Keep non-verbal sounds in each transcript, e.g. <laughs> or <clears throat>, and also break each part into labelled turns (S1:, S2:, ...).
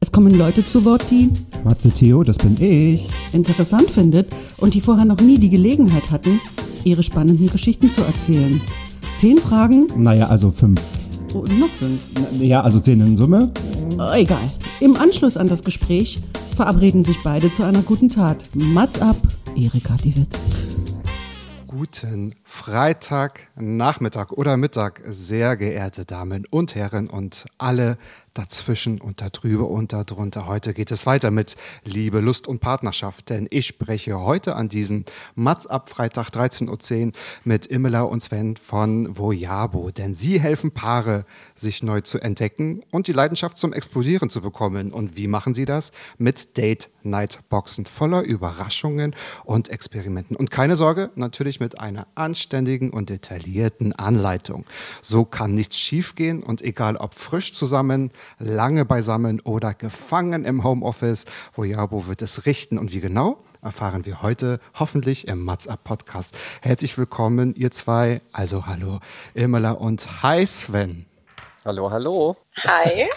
S1: Es kommen Leute zu Wort, die
S2: Matze Theo, das bin ich.
S1: interessant findet und die vorher noch nie die Gelegenheit hatten, ihre spannenden Geschichten zu erzählen. Zehn Fragen,
S2: Naja, also fünf.
S1: oh, noch fünf.
S2: Ja, also zehn in Summe.
S1: Oh, egal. Im Anschluss an das Gespräch verabreden sich beide zu einer guten Tat. Mats ab, Erika die Witt.
S3: Guten Freitagnachmittag oder Mittag, sehr geehrte Damen und Herren und alle dazwischen und darüber und darunter. Heute geht es weiter mit Liebe, Lust und Partnerschaft, denn ich spreche heute an diesem Mats ab Freitag 13.10 Uhr mit Imela und Sven von Vojabo, denn sie helfen Paare, sich neu zu entdecken und die Leidenschaft zum Explodieren zu bekommen. Und wie machen sie das? Mit Date-Night-Boxen voller Überraschungen und Experimenten. Und keine Sorge, natürlich mit einer anständigen und detaillierten Anleitung. So kann nichts schiefgehen und egal ob frisch zusammen, lange beisammen oder gefangen im Homeoffice, Vojabo wird es richten und wie genau? Erfahren wir heute hoffentlich im Mats Up Podcast. Herzlich willkommen, ihr zwei. Also hallo, Imela und hi Sven.
S4: Hallo, hallo.
S5: Hi.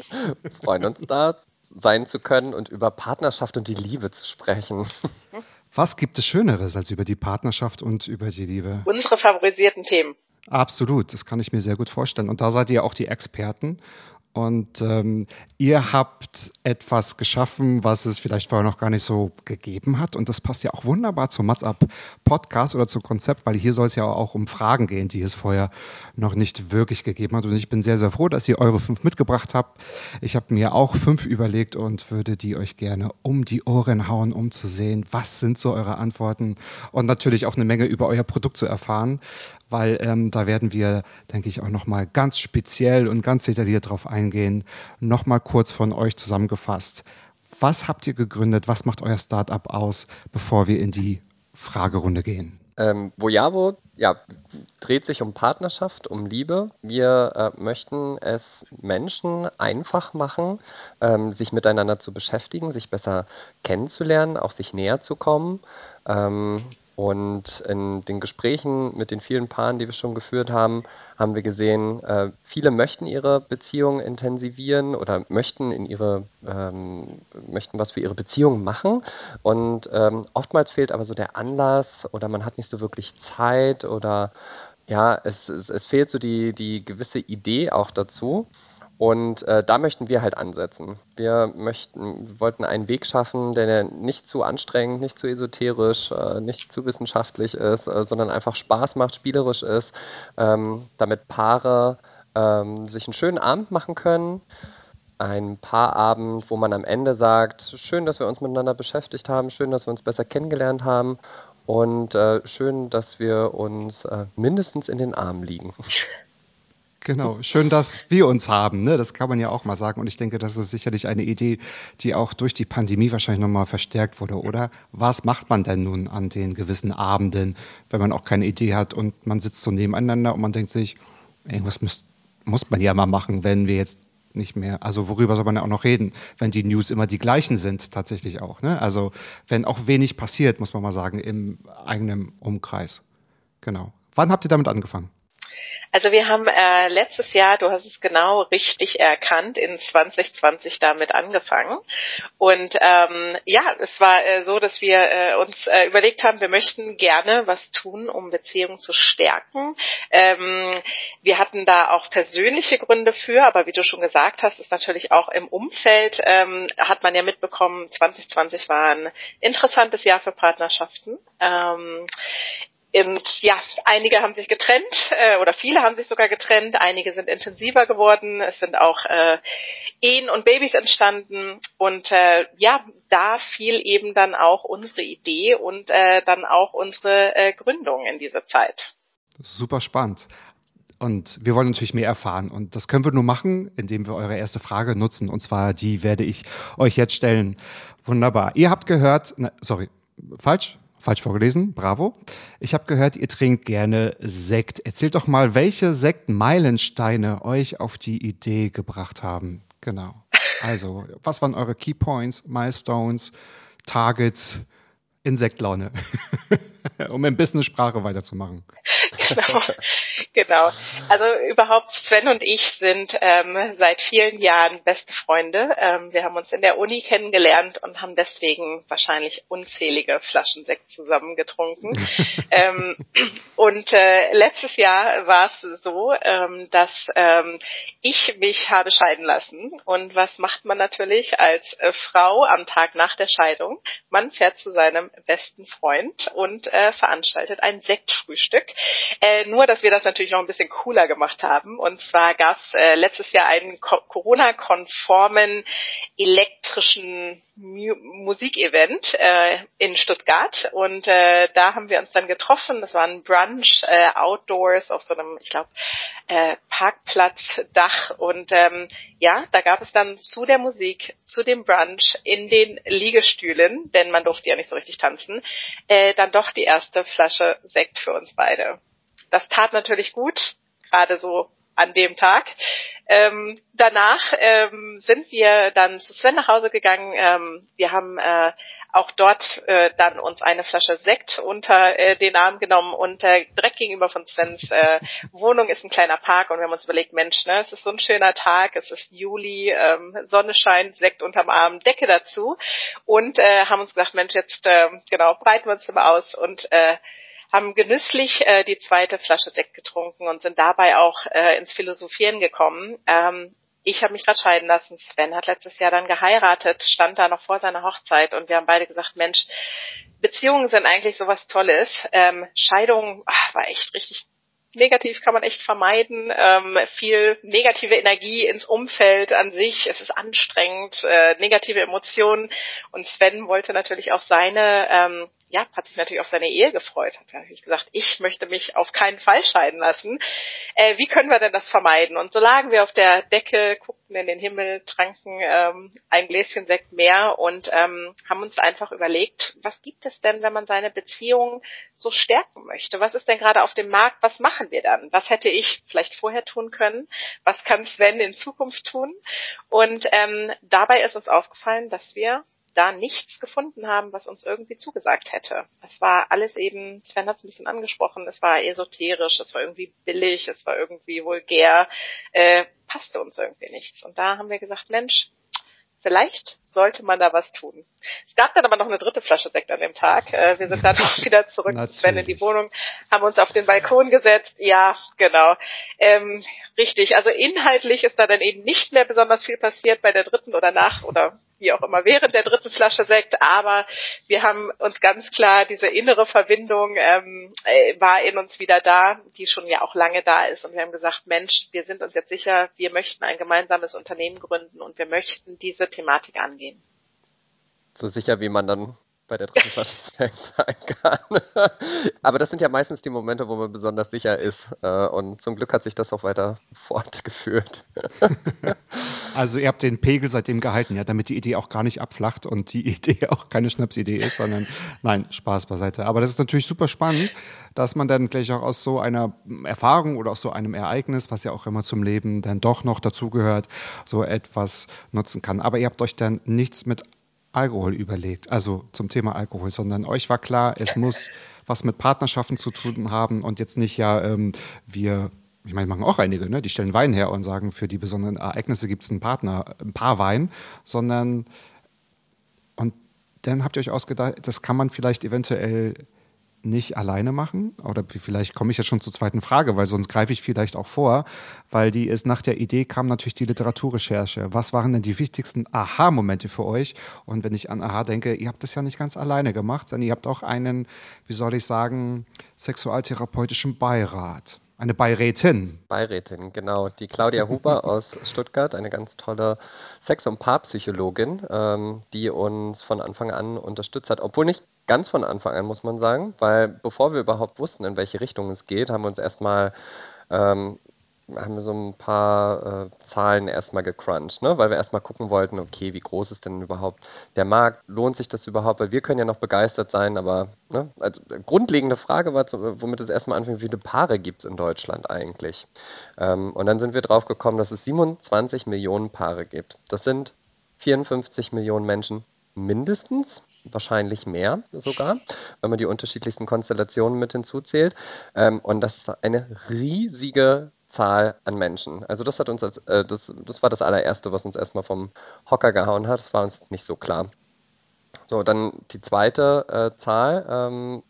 S5: <laughs>
S4: Freuen uns da sein zu können und über Partnerschaft und die Liebe zu sprechen. <laughs>
S3: Was gibt es Schöneres als über die Partnerschaft und über die Liebe?
S5: Unsere favorisierten Themen.
S3: Absolut, das kann ich mir sehr gut vorstellen. Und da seid ihr auch die Experten. Und ähm, ihr habt etwas geschaffen, was es vielleicht vorher noch gar nicht so gegeben hat. Und das passt ja auch wunderbar zum Mats Up Podcast oder zum Konzept, weil hier soll es ja auch um Fragen gehen, die es vorher noch nicht wirklich gegeben hat. Und ich bin sehr, sehr froh, dass ihr eure fünf mitgebracht habt. Ich habe mir auch fünf überlegt und würde die euch gerne um die Ohren hauen, um zu sehen, was sind so eure Antworten und natürlich auch eine Menge über euer Produkt zu erfahren weil ähm, da werden wir, denke ich, auch nochmal ganz speziell und ganz detailliert drauf eingehen. Nochmal kurz von euch zusammengefasst. Was habt ihr gegründet? Was macht euer Startup aus, bevor wir in die Fragerunde gehen?
S4: Ähm, Vojavo ja, dreht sich um Partnerschaft, um Liebe. Wir äh, möchten es Menschen einfach machen, ähm, sich miteinander zu beschäftigen, sich besser kennenzulernen, auch sich näher zu kommen. Ähm, und in den Gesprächen mit den vielen Paaren, die wir schon geführt haben, haben wir gesehen, äh, viele möchten ihre Beziehung intensivieren oder möchten in ihre ähm, möchten was für ihre Beziehung machen. Und ähm, oftmals fehlt aber so der Anlass oder man hat nicht so wirklich Zeit oder ja, es, es, es fehlt so die, die gewisse Idee auch dazu. Und äh, da möchten wir halt ansetzen. Wir möchten, wollten einen Weg schaffen, der nicht zu anstrengend, nicht zu esoterisch, äh, nicht zu wissenschaftlich ist, äh, sondern einfach Spaß macht, spielerisch ist, ähm, damit Paare ähm, sich einen schönen Abend machen können. Ein Paarabend, wo man am Ende sagt, schön, dass wir uns miteinander beschäftigt haben, schön, dass wir uns besser kennengelernt haben und äh, schön, dass wir uns äh, mindestens in den Armen liegen. <laughs>
S3: Genau, schön, dass wir uns haben. Ne? Das kann man ja auch mal sagen. Und ich denke, das ist sicherlich eine Idee, die auch durch die Pandemie wahrscheinlich nochmal verstärkt wurde, oder? Was macht man denn nun an den gewissen Abenden, wenn man auch keine Idee hat und man sitzt so nebeneinander und man denkt sich, irgendwas muss, muss man ja mal machen, wenn wir jetzt nicht mehr, also worüber soll man ja auch noch reden, wenn die News immer die gleichen sind, tatsächlich auch. Ne? Also wenn auch wenig passiert, muss man mal sagen, im eigenen Umkreis. Genau. Wann habt ihr damit angefangen?
S5: Also wir haben äh, letztes Jahr, du hast es genau richtig erkannt, in 2020 damit angefangen. Und ähm, ja, es war äh, so, dass wir äh, uns äh, überlegt haben, wir möchten gerne was tun, um Beziehungen zu stärken. Ähm, wir hatten da auch persönliche Gründe für, aber wie du schon gesagt hast, ist natürlich auch im Umfeld, ähm, hat man ja mitbekommen, 2020 war ein interessantes Jahr für Partnerschaften. Ähm, und ja, einige haben sich getrennt äh, oder viele haben sich sogar getrennt, einige sind intensiver geworden, es sind auch äh, Ehen und Babys entstanden und äh, ja, da fiel eben dann auch unsere Idee und äh, dann auch unsere äh, Gründung in dieser Zeit.
S3: Super spannend. Und wir wollen natürlich mehr erfahren. Und das können wir nur machen, indem wir eure erste Frage nutzen. Und zwar die werde ich euch jetzt stellen. Wunderbar. Ihr habt gehört, na, sorry, falsch, falsch vorgelesen, bravo. Ich habe gehört, ihr trinkt gerne Sekt. Erzählt doch mal, welche Sektmeilensteine euch auf die Idee gebracht haben. Genau. Also, was waren eure Key Points, Milestones, Targets, Insektlaune? <laughs> <laughs> um in Business-Sprache weiterzumachen.
S5: Genau, genau. Also überhaupt Sven und ich sind ähm, seit vielen Jahren beste Freunde. Ähm, wir haben uns in der Uni kennengelernt und haben deswegen wahrscheinlich unzählige Flaschen Sekt zusammen getrunken. <laughs> ähm, und äh, letztes Jahr war es so, ähm, dass ähm, ich mich habe scheiden lassen. Und was macht man natürlich als äh, Frau am Tag nach der Scheidung? Man fährt zu seinem besten Freund und äh, veranstaltet ein Sektfrühstück. Äh, nur, dass wir das natürlich noch ein bisschen cooler gemacht haben. Und zwar gab es äh, letztes Jahr einen Corona-konformen elektrischen Mu Musikevent äh, in Stuttgart. Und äh, da haben wir uns dann getroffen. Das war ein Brunch äh, outdoors auf so einem, ich glaube, äh, Parkplatzdach. Und ähm, ja, da gab es dann zu der Musik, zu dem Brunch in den Liegestühlen, denn man durfte ja nicht so richtig tanzen, äh, dann doch die erste Flasche Sekt für uns beide. Das tat natürlich gut, gerade so an dem Tag. Ähm, danach ähm, sind wir dann zu Sven nach Hause gegangen. Ähm, wir haben äh, auch dort äh, dann uns eine Flasche Sekt unter äh, den Arm genommen und äh, direkt gegenüber von Svens äh, Wohnung ist ein kleiner Park und wir haben uns überlegt, Mensch, ne, es ist so ein schöner Tag, es ist Juli, ähm, Sonne scheint, Sekt unterm Arm, Decke dazu und äh, haben uns gedacht, Mensch, jetzt äh, genau breiten wir uns mal aus und äh, haben genüsslich äh, die zweite Flasche Sekt getrunken und sind dabei auch äh, ins Philosophieren gekommen. Ähm, ich habe mich gerade scheiden lassen. Sven hat letztes Jahr dann geheiratet, stand da noch vor seiner Hochzeit und wir haben beide gesagt, Mensch, Beziehungen sind eigentlich sowas Tolles. Ähm, Scheidung ach, war echt richtig negativ kann man echt vermeiden. Ähm, viel negative Energie ins Umfeld an sich. Es ist anstrengend, äh, negative Emotionen. Und Sven wollte natürlich auch seine ähm, ja, hat sich natürlich auf seine Ehe gefreut, hat natürlich gesagt, ich möchte mich auf keinen Fall scheiden lassen. Äh, wie können wir denn das vermeiden? Und so lagen wir auf der Decke, guckten in den Himmel, tranken ähm, ein Gläschen Sekt mehr und ähm, haben uns einfach überlegt, was gibt es denn, wenn man seine Beziehung so stärken möchte? Was ist denn gerade auf dem Markt? Was machen wir dann? Was hätte ich vielleicht vorher tun können? Was kann Sven in Zukunft tun? Und ähm, dabei ist uns aufgefallen, dass wir da nichts gefunden haben, was uns irgendwie zugesagt hätte. Es war alles eben, Sven hat es ein bisschen angesprochen, es war esoterisch, es war irgendwie billig, es war irgendwie vulgär, äh, passte uns irgendwie nichts. Und da haben wir gesagt, Mensch, vielleicht sollte man da was tun. Es gab dann aber noch eine dritte Flasche Sekt an dem Tag. Äh, wir sind dann auch <laughs> wieder zurück zu Sven in die Wohnung, haben uns auf den Balkon gesetzt. Ja, genau. Ähm, richtig. Also inhaltlich ist da dann eben nicht mehr besonders viel passiert bei der dritten oder nach oder wie auch immer, während der dritten Flasche Sekt, aber wir haben uns ganz klar, diese innere Verbindung ähm, äh, war in uns wieder da, die schon ja auch lange da ist. Und wir haben gesagt, Mensch, wir sind uns jetzt sicher, wir möchten ein gemeinsames Unternehmen gründen und wir möchten diese Thematik angehen.
S4: So sicher, wie man dann bei der dritten Flasche <laughs> sein kann. <laughs> Aber das sind ja meistens die Momente, wo man besonders sicher ist. Äh, und zum Glück hat sich das auch weiter <laughs> fortgeführt.
S3: Also ihr habt den Pegel seitdem gehalten, ja, damit die Idee auch gar nicht abflacht und die Idee auch keine Schnapsidee ist, sondern nein, Spaß beiseite. Aber das ist natürlich super spannend, dass man dann gleich auch aus so einer Erfahrung oder aus so einem Ereignis, was ja auch immer zum Leben dann doch noch dazugehört, so etwas nutzen kann. Aber ihr habt euch dann nichts mit Alkohol überlegt, also zum Thema Alkohol, sondern euch war klar, es muss was mit Partnerschaften zu tun haben und jetzt nicht ja, ähm, wir, ich meine, machen auch einige, ne? die stellen Wein her und sagen, für die besonderen Ereignisse gibt es einen Partner, ein paar Wein, sondern und dann habt ihr euch ausgedacht, das kann man vielleicht eventuell nicht alleine machen? Oder vielleicht komme ich jetzt schon zur zweiten Frage, weil sonst greife ich vielleicht auch vor, weil die ist nach der Idee kam natürlich die Literaturrecherche. Was waren denn die wichtigsten Aha-Momente für euch? Und wenn ich an Aha denke, ihr habt das ja nicht ganz alleine gemacht, sondern ihr habt auch einen, wie soll ich sagen, sexualtherapeutischen Beirat. Eine Beirätin.
S4: Beirätin, genau. Die Claudia Huber <laughs> aus Stuttgart, eine ganz tolle Sex- und Paarpsychologin, ähm, die uns von Anfang an unterstützt hat. Obwohl nicht ganz von Anfang an, muss man sagen, weil bevor wir überhaupt wussten, in welche Richtung es geht, haben wir uns erstmal ähm, haben wir so ein paar äh, Zahlen erstmal gecrunched, ne? weil wir erstmal gucken wollten, okay, wie groß ist denn überhaupt der Markt? Lohnt sich das überhaupt? Weil wir können ja noch begeistert sein, aber ne? also, grundlegende Frage war, womit es erstmal anfängt, wie viele Paare gibt es in Deutschland eigentlich? Ähm, und dann sind wir drauf gekommen, dass es 27 Millionen Paare gibt. Das sind 54 Millionen Menschen mindestens, wahrscheinlich mehr sogar, wenn man die unterschiedlichsten Konstellationen mit hinzuzählt. Ähm, und das ist eine riesige Zahl an Menschen. Also das hat uns als, äh, das, das war das allererste, was uns erstmal vom Hocker gehauen hat. Das war uns nicht so klar. So, dann die zweite äh, Zahl ähm,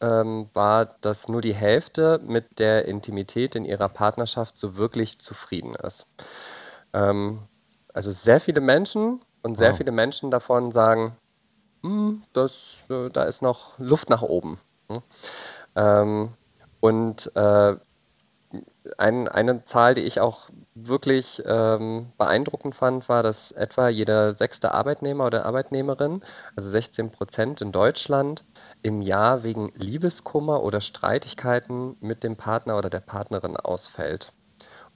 S4: ähm, war, dass nur die Hälfte mit der Intimität in ihrer Partnerschaft so wirklich zufrieden ist. Ähm, also sehr viele Menschen und sehr wow. viele Menschen davon sagen, hm, das, äh, da ist noch Luft nach oben. Hm? Ähm, und äh, ein, eine Zahl, die ich auch wirklich ähm, beeindruckend fand, war, dass etwa jeder sechste Arbeitnehmer oder Arbeitnehmerin, also 16 Prozent in Deutschland, im Jahr wegen Liebeskummer oder Streitigkeiten mit dem Partner oder der Partnerin ausfällt.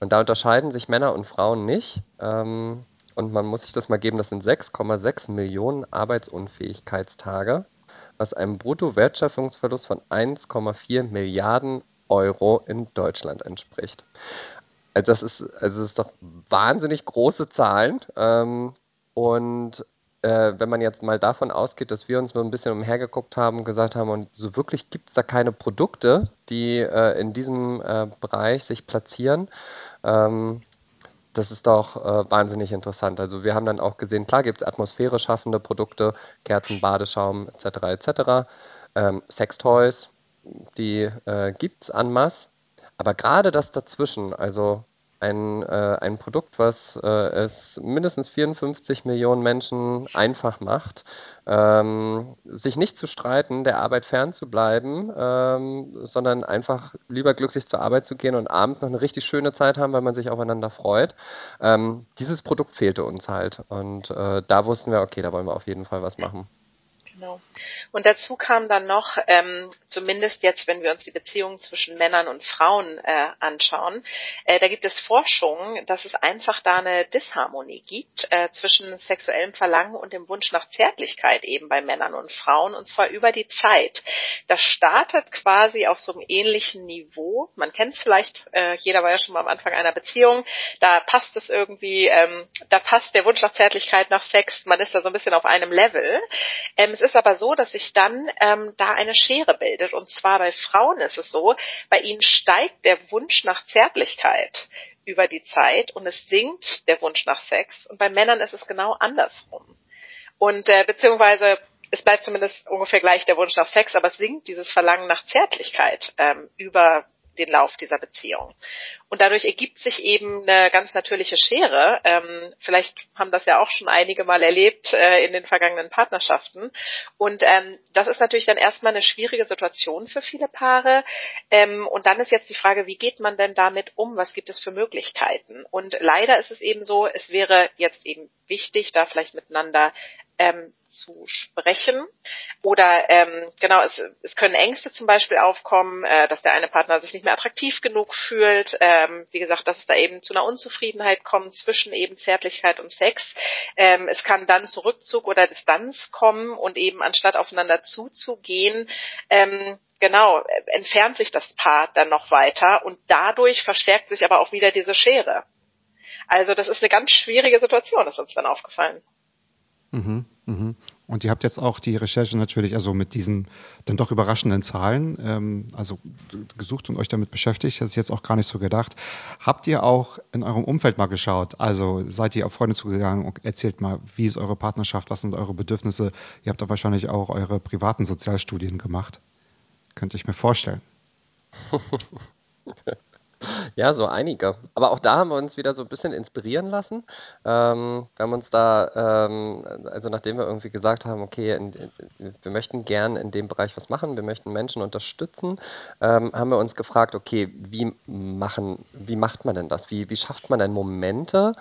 S4: Und da unterscheiden sich Männer und Frauen nicht. Ähm, und man muss sich das mal geben, das sind 6,6 Millionen Arbeitsunfähigkeitstage, was einem Bruttowertschöpfungsverlust von 1,4 Milliarden Euro in Deutschland entspricht. Also das ist, also das ist doch wahnsinnig große Zahlen. Ähm, und äh, wenn man jetzt mal davon ausgeht, dass wir uns so ein bisschen umhergeguckt haben gesagt haben, und so wirklich gibt es da keine Produkte, die äh, in diesem äh, Bereich sich platzieren, ähm, das ist doch äh, wahnsinnig interessant. Also wir haben dann auch gesehen, klar gibt es Atmosphäre schaffende Produkte, Kerzen, Badeschaum etc. etc. Ähm, Sextoys, die äh, gibt es en masse. Aber gerade das dazwischen, also ein, äh, ein Produkt, was äh, es mindestens 54 Millionen Menschen einfach macht, ähm, sich nicht zu streiten, der Arbeit fernzubleiben, ähm, sondern einfach lieber glücklich zur Arbeit zu gehen und abends noch eine richtig schöne Zeit haben, weil man sich aufeinander freut. Ähm, dieses Produkt fehlte uns halt. Und äh, da wussten wir, okay, da wollen wir auf jeden Fall was machen.
S5: Genau. Und dazu kam dann noch, ähm, zumindest jetzt, wenn wir uns die Beziehungen zwischen Männern und Frauen äh, anschauen, äh, da gibt es Forschung, dass es einfach da eine Disharmonie gibt äh, zwischen sexuellem Verlangen und dem Wunsch nach Zärtlichkeit eben bei Männern und Frauen, und zwar über die Zeit. Das startet quasi auf so einem ähnlichen Niveau. Man kennt es vielleicht, äh, jeder war ja schon mal am Anfang einer Beziehung, da passt es irgendwie, ähm, da passt der Wunsch nach Zärtlichkeit, nach Sex, man ist da so ein bisschen auf einem Level. Ähm, es ist aber so, dass sich dann ähm, da eine Schere bildet. Und zwar bei Frauen ist es so, bei ihnen steigt der Wunsch nach Zärtlichkeit über die Zeit und es sinkt der Wunsch nach Sex. Und bei Männern ist es genau andersrum. Und äh, beziehungsweise es bleibt zumindest ungefähr gleich der Wunsch nach Sex, aber es sinkt dieses Verlangen nach Zärtlichkeit ähm, über den Lauf dieser Beziehung. Und dadurch ergibt sich eben eine ganz natürliche Schere. Ähm, vielleicht haben das ja auch schon einige Mal erlebt äh, in den vergangenen Partnerschaften. Und ähm, das ist natürlich dann erstmal eine schwierige Situation für viele Paare. Ähm, und dann ist jetzt die Frage, wie geht man denn damit um? Was gibt es für Möglichkeiten? Und leider ist es eben so, es wäre jetzt eben wichtig, da vielleicht miteinander ähm, zu sprechen. Oder ähm, genau, es, es können Ängste zum Beispiel aufkommen, äh, dass der eine Partner sich nicht mehr attraktiv genug fühlt. Ähm, wie gesagt, dass es da eben zu einer Unzufriedenheit kommt zwischen eben Zärtlichkeit und Sex. Ähm, es kann dann zu Rückzug oder Distanz kommen und eben anstatt aufeinander zuzugehen, ähm, genau, entfernt sich das Paar dann noch weiter und dadurch verstärkt sich aber auch wieder diese Schere. Also das ist eine ganz schwierige Situation, ist uns dann aufgefallen.
S3: Mhm, mhm. Und ihr habt jetzt auch die Recherche natürlich, also mit diesen dann doch überraschenden Zahlen, ähm, also gesucht und euch damit beschäftigt. Das ist jetzt auch gar nicht so gedacht. Habt ihr auch in eurem Umfeld mal geschaut? Also seid ihr auf Freunde zugegangen und erzählt mal, wie ist eure Partnerschaft, was sind eure Bedürfnisse? Ihr habt da wahrscheinlich auch eure privaten Sozialstudien gemacht. Könnte ich mir vorstellen. <laughs>
S4: Ja, so einige. Aber auch da haben wir uns wieder so ein bisschen inspirieren lassen. Ähm, wir haben uns da, ähm, also nachdem wir irgendwie gesagt haben, okay, in, in, wir möchten gern in dem Bereich was machen, wir möchten Menschen unterstützen, ähm, haben wir uns gefragt, okay, wie machen, wie macht man denn das? Wie, wie schafft man denn Momente,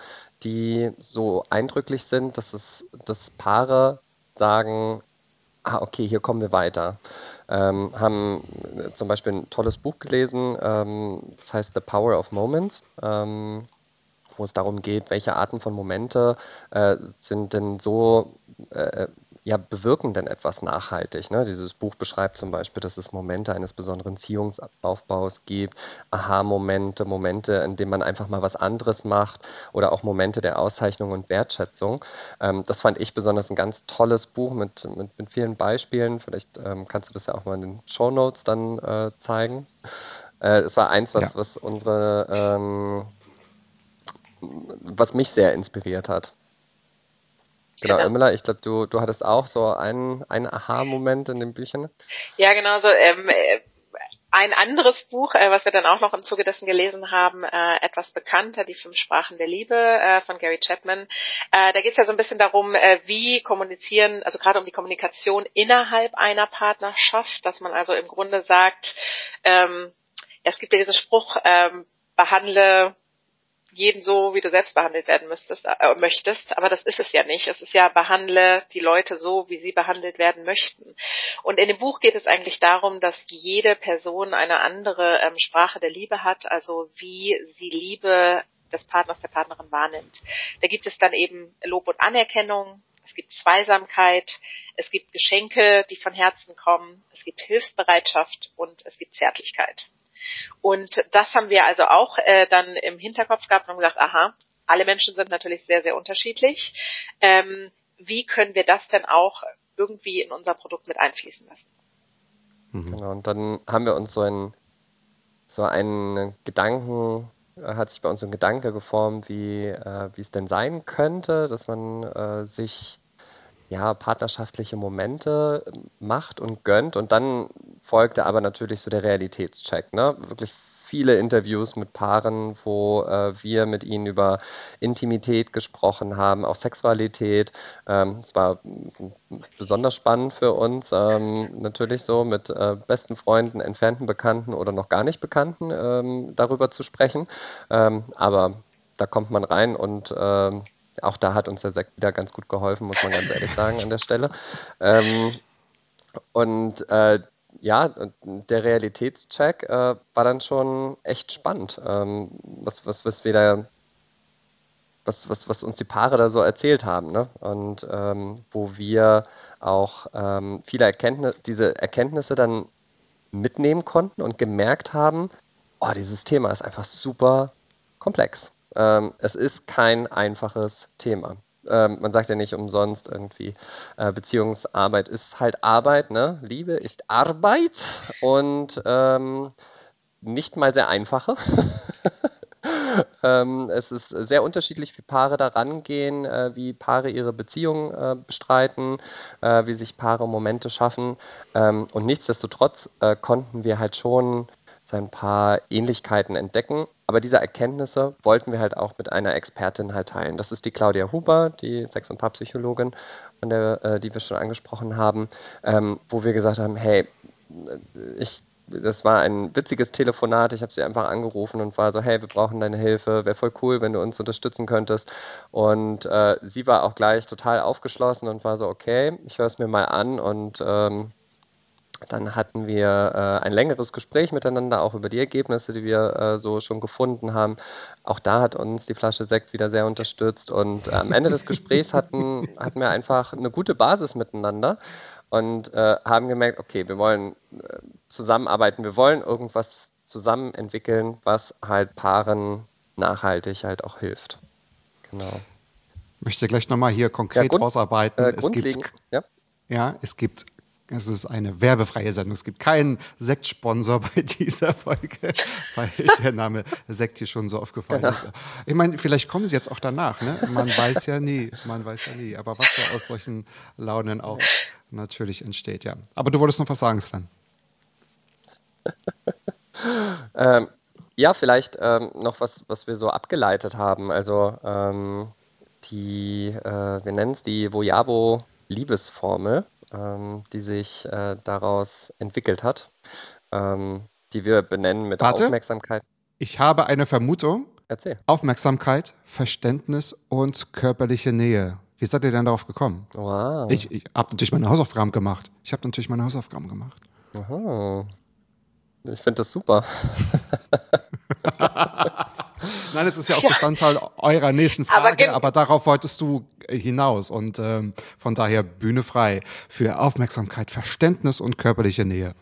S4: die so eindrücklich sind, dass es, dass Paare sagen, ah, okay, hier kommen wir weiter. Ähm, haben äh, zum Beispiel ein tolles Buch gelesen, ähm, das heißt The Power of Moments, ähm, wo es darum geht, welche Arten von Momente äh, sind denn so äh, ja, bewirken denn etwas nachhaltig? Ne? Dieses Buch beschreibt zum Beispiel, dass es Momente eines besonderen Ziehungsaufbaus gibt, Aha-Momente, Momente, in denen man einfach mal was anderes macht oder auch Momente der Auszeichnung und Wertschätzung. Ähm, das fand ich besonders ein ganz tolles Buch mit, mit, mit vielen Beispielen. Vielleicht ähm, kannst du das ja auch mal in den Show Notes dann äh, zeigen. Äh, es war eins, was, ja. was unsere, ähm, was mich sehr inspiriert hat. Genau, genau. Emila, ich glaube, du, du hattest auch so einen, einen Aha-Moment in den Büchern.
S5: Ja, genau so. Ähm, äh, ein anderes Buch, äh, was wir dann auch noch im Zuge dessen gelesen haben, äh, etwas bekannter, die fünf Sprachen der Liebe äh, von Gary Chapman. Äh, da geht es ja so ein bisschen darum, äh, wie kommunizieren, also gerade um die Kommunikation innerhalb einer Partnerschaft, dass man also im Grunde sagt, ähm, es gibt ja diesen Spruch, ähm, behandle jeden so, wie du selbst behandelt werden müsstest, äh, möchtest, aber das ist es ja nicht. Es ist ja, behandle die Leute so, wie sie behandelt werden möchten. Und in dem Buch geht es eigentlich darum, dass jede Person eine andere ähm, Sprache der Liebe hat, also wie sie Liebe des Partners, der Partnerin wahrnimmt. Da gibt es dann eben Lob und Anerkennung, es gibt Zweisamkeit, es gibt Geschenke, die von Herzen kommen, es gibt Hilfsbereitschaft und es gibt Zärtlichkeit. Und das haben wir also auch äh, dann im Hinterkopf gehabt und gesagt, aha, alle Menschen sind natürlich sehr, sehr unterschiedlich. Ähm, wie können wir das denn auch irgendwie in unser Produkt mit einfließen lassen?
S4: Mhm. Genau, und dann haben wir uns so einen, so einen Gedanken, äh, hat sich bei uns so ein Gedanke geformt, wie, äh, wie es denn sein könnte, dass man äh, sich ja, partnerschaftliche Momente macht und gönnt. Und dann folgte aber natürlich so der Realitätscheck. Ne? Wirklich viele Interviews mit Paaren, wo äh, wir mit ihnen über Intimität gesprochen haben, auch Sexualität. Ähm, es war besonders spannend für uns, ähm, natürlich so mit äh, besten Freunden, entfernten Bekannten oder noch gar nicht Bekannten ähm, darüber zu sprechen. Ähm, aber da kommt man rein und ähm, auch da hat uns der Sekt wieder ganz gut geholfen, muss man ganz ehrlich sagen an der Stelle. Ähm, und äh, ja, der Realitätscheck äh, war dann schon echt spannend, ähm, was, was, was wir da, was, was, was uns die Paare da so erzählt haben. Ne? Und ähm, wo wir auch ähm, viele Erkenntnisse, diese Erkenntnisse dann mitnehmen konnten und gemerkt haben, oh, dieses Thema ist einfach super komplex. Ähm, es ist kein einfaches Thema. Ähm, man sagt ja nicht umsonst irgendwie, äh, Beziehungsarbeit ist halt Arbeit, ne? Liebe ist Arbeit und ähm, nicht mal sehr einfache. <laughs> ähm, es ist sehr unterschiedlich, wie Paare da rangehen, äh, wie Paare ihre Beziehung äh, bestreiten, äh, wie sich Paare Momente schaffen. Ähm, und nichtsdestotrotz äh, konnten wir halt schon ein paar Ähnlichkeiten entdecken. Aber diese Erkenntnisse wollten wir halt auch mit einer Expertin halt teilen. Das ist die Claudia Huber, die Sex- und Paarpsychologin, von der, äh, die wir schon angesprochen haben, ähm, wo wir gesagt haben, hey, ich das war ein witziges Telefonat. Ich habe sie einfach angerufen und war so, hey, wir brauchen deine Hilfe. Wäre voll cool, wenn du uns unterstützen könntest. Und äh, sie war auch gleich total aufgeschlossen und war so, okay, ich höre es mir mal an und ähm, dann hatten wir äh, ein längeres Gespräch miteinander, auch über die Ergebnisse, die wir äh, so schon gefunden haben. Auch da hat uns die Flasche Sekt wieder sehr unterstützt. Und äh, am Ende des Gesprächs hatten, hatten wir einfach eine gute Basis miteinander und äh, haben gemerkt, okay, wir wollen äh, zusammenarbeiten, wir wollen irgendwas zusammen entwickeln, was halt Paaren nachhaltig halt auch hilft.
S3: Genau. Ich möchte gleich nochmal hier konkret ja, ausarbeiten.
S4: Äh, es gibt,
S3: ja? ja, es gibt es ist eine werbefreie Sendung. Es gibt keinen Sektsponsor bei <laughs> dieser Folge, weil der Name Sekt hier schon so aufgefallen genau. ist. Ich meine, vielleicht kommen sie jetzt auch danach. Ne? Man weiß ja nie. Man weiß ja nie. Aber was ja aus solchen Launen auch natürlich entsteht, ja. Aber du wolltest noch was sagen, Sven. <laughs>
S4: ähm, ja, vielleicht ähm, noch was, was wir so abgeleitet haben. Also ähm, die, äh, wir nennen es die Voyabo-Liebesformel ähm, die sich äh, daraus entwickelt hat, ähm, die wir benennen mit Warte, Aufmerksamkeit.
S3: Ich habe eine Vermutung.
S4: Erzähl.
S3: Aufmerksamkeit, Verständnis und körperliche Nähe. Wie seid ihr denn darauf gekommen?
S4: Wow.
S3: Ich, ich habe natürlich meine Hausaufgaben gemacht. Ich habe natürlich meine Hausaufgaben gemacht.
S4: Aha. Ich finde das super. <laughs> <laughs>
S3: Nein, es ist ja auch Bestandteil eurer nächsten
S5: Aber
S3: Frage,
S5: gen-
S3: aber, darauf wolltest du hinaus und ähm, von daher Bühne frei für Aufmerksamkeit, Verständnis und körperliche Nähe.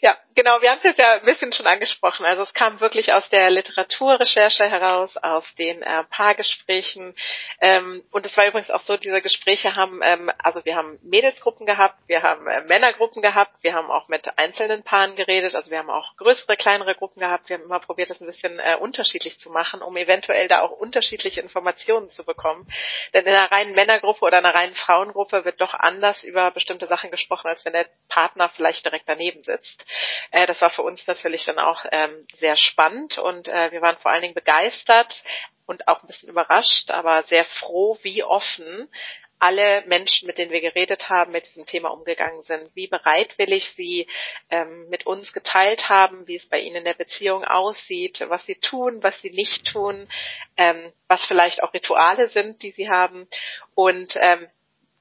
S5: Ja, genau. Wir haben es jetzt ja ein bisschen schon angesprochen. Also es kam wirklich aus der Literaturrecherche heraus, aus den äh, Paargesprächen. Ähm, und es war übrigens auch so, diese Gespräche haben, ähm, also wir haben Mädelsgruppen gehabt, wir haben äh, Männergruppen gehabt, wir haben auch mit einzelnen Paaren geredet, also wir haben auch größere, kleinere Gruppen gehabt. Wir haben immer probiert, das ein bisschen äh, unterschiedlich zu machen, um eventuell da auch unterschiedliche Informationen zu bekommen. Denn in einer reinen Männergruppe oder einer reinen Frauengruppe wird doch anders über bestimmte Sachen gesprochen, als wenn der Partner vielleicht direkt daneben sitzt. Äh, das war für uns natürlich dann auch ähm, sehr spannend und äh, wir waren vor allen Dingen begeistert und auch ein bisschen überrascht, aber sehr froh, wie offen alle Menschen, mit denen wir geredet haben, mit diesem Thema umgegangen sind, wie bereitwillig sie ähm, mit uns geteilt haben, wie es bei ihnen in der Beziehung aussieht, was sie tun, was sie nicht tun, ähm, was vielleicht auch Rituale sind, die sie haben. Und ähm,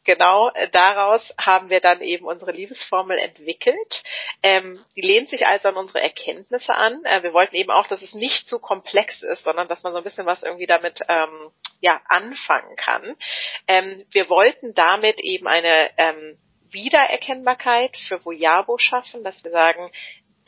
S5: genau äh, daraus haben wir dann eben unsere Liebesformel entwickelt. Ähm, die lehnt sich also an unsere Erkenntnisse an. Äh, wir wollten eben auch, dass es nicht zu komplex ist, sondern dass man so ein bisschen was irgendwie damit ähm, ja anfangen kann. Ähm, wir wollten damit eben eine ähm, Wiedererkennbarkeit für Voyabo schaffen, dass wir sagen,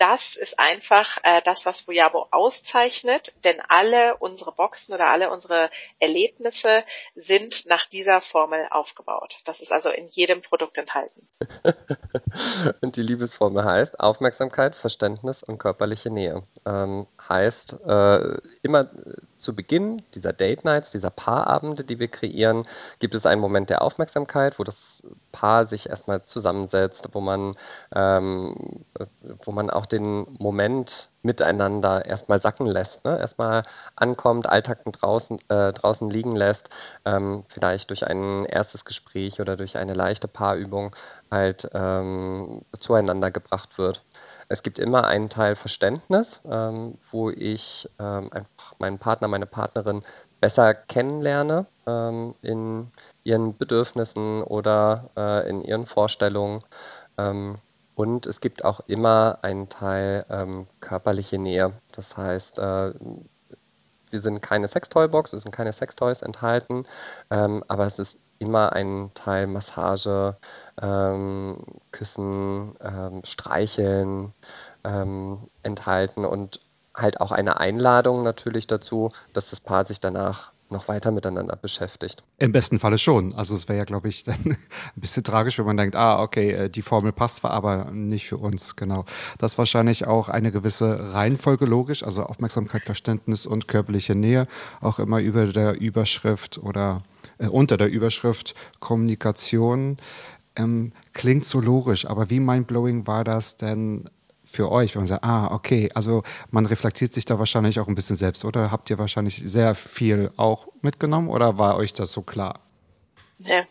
S5: das ist einfach äh, das, was Voyabo auszeichnet, denn alle unsere Boxen oder alle unsere Erlebnisse sind nach dieser Formel aufgebaut. Das ist also in jedem Produkt enthalten. <laughs>
S4: Und die Liebesformel heißt Aufmerksamkeit, Verständnis und körperliche Nähe. Ähm, heißt, äh, immer zu Beginn dieser Date Nights, dieser Paarabende, die wir kreieren, gibt es einen Moment der Aufmerksamkeit, wo das Paar sich erstmal zusammensetzt, wo man, ähm, wo man auch den Moment miteinander erstmal sacken lässt, ne? erstmal ankommt, Alltag draußen, äh, draußen liegen lässt, ähm, vielleicht durch ein erstes Gespräch oder durch eine leichte Paarübung halt ähm, zueinander gebracht wird. Es gibt immer einen Teil Verständnis, ähm, wo ich ähm, meinen Partner, meine Partnerin besser kennenlerne ähm, in ihren Bedürfnissen oder äh, in ihren Vorstellungen. Ähm, und es gibt auch immer einen Teil ähm, körperliche Nähe. Das heißt, äh, wir sind keine Sextoy-Box, es sind keine Sextoys enthalten, ähm, aber es ist immer ein Teil Massage, ähm, Küssen, ähm, Streicheln ähm, enthalten und halt auch eine Einladung natürlich dazu, dass das Paar sich danach noch weiter miteinander beschäftigt.
S3: Im besten Falle schon. Also es wäre ja, glaube ich, <laughs> dann ein bisschen tragisch, wenn man denkt, ah, okay, äh, die Formel passt zwar, aber nicht für uns. Genau. Das ist wahrscheinlich auch eine gewisse Reihenfolge logisch, also Aufmerksamkeit, Verständnis und körperliche Nähe, auch immer über der Überschrift oder äh, unter der Überschrift Kommunikation. Ähm, klingt so logisch, aber wie mindblowing war das denn für euch, wenn man sagt, ah, okay, also man reflektiert sich da wahrscheinlich auch ein bisschen selbst, oder habt ihr wahrscheinlich sehr viel auch mitgenommen oder war euch das so klar?
S5: Ja.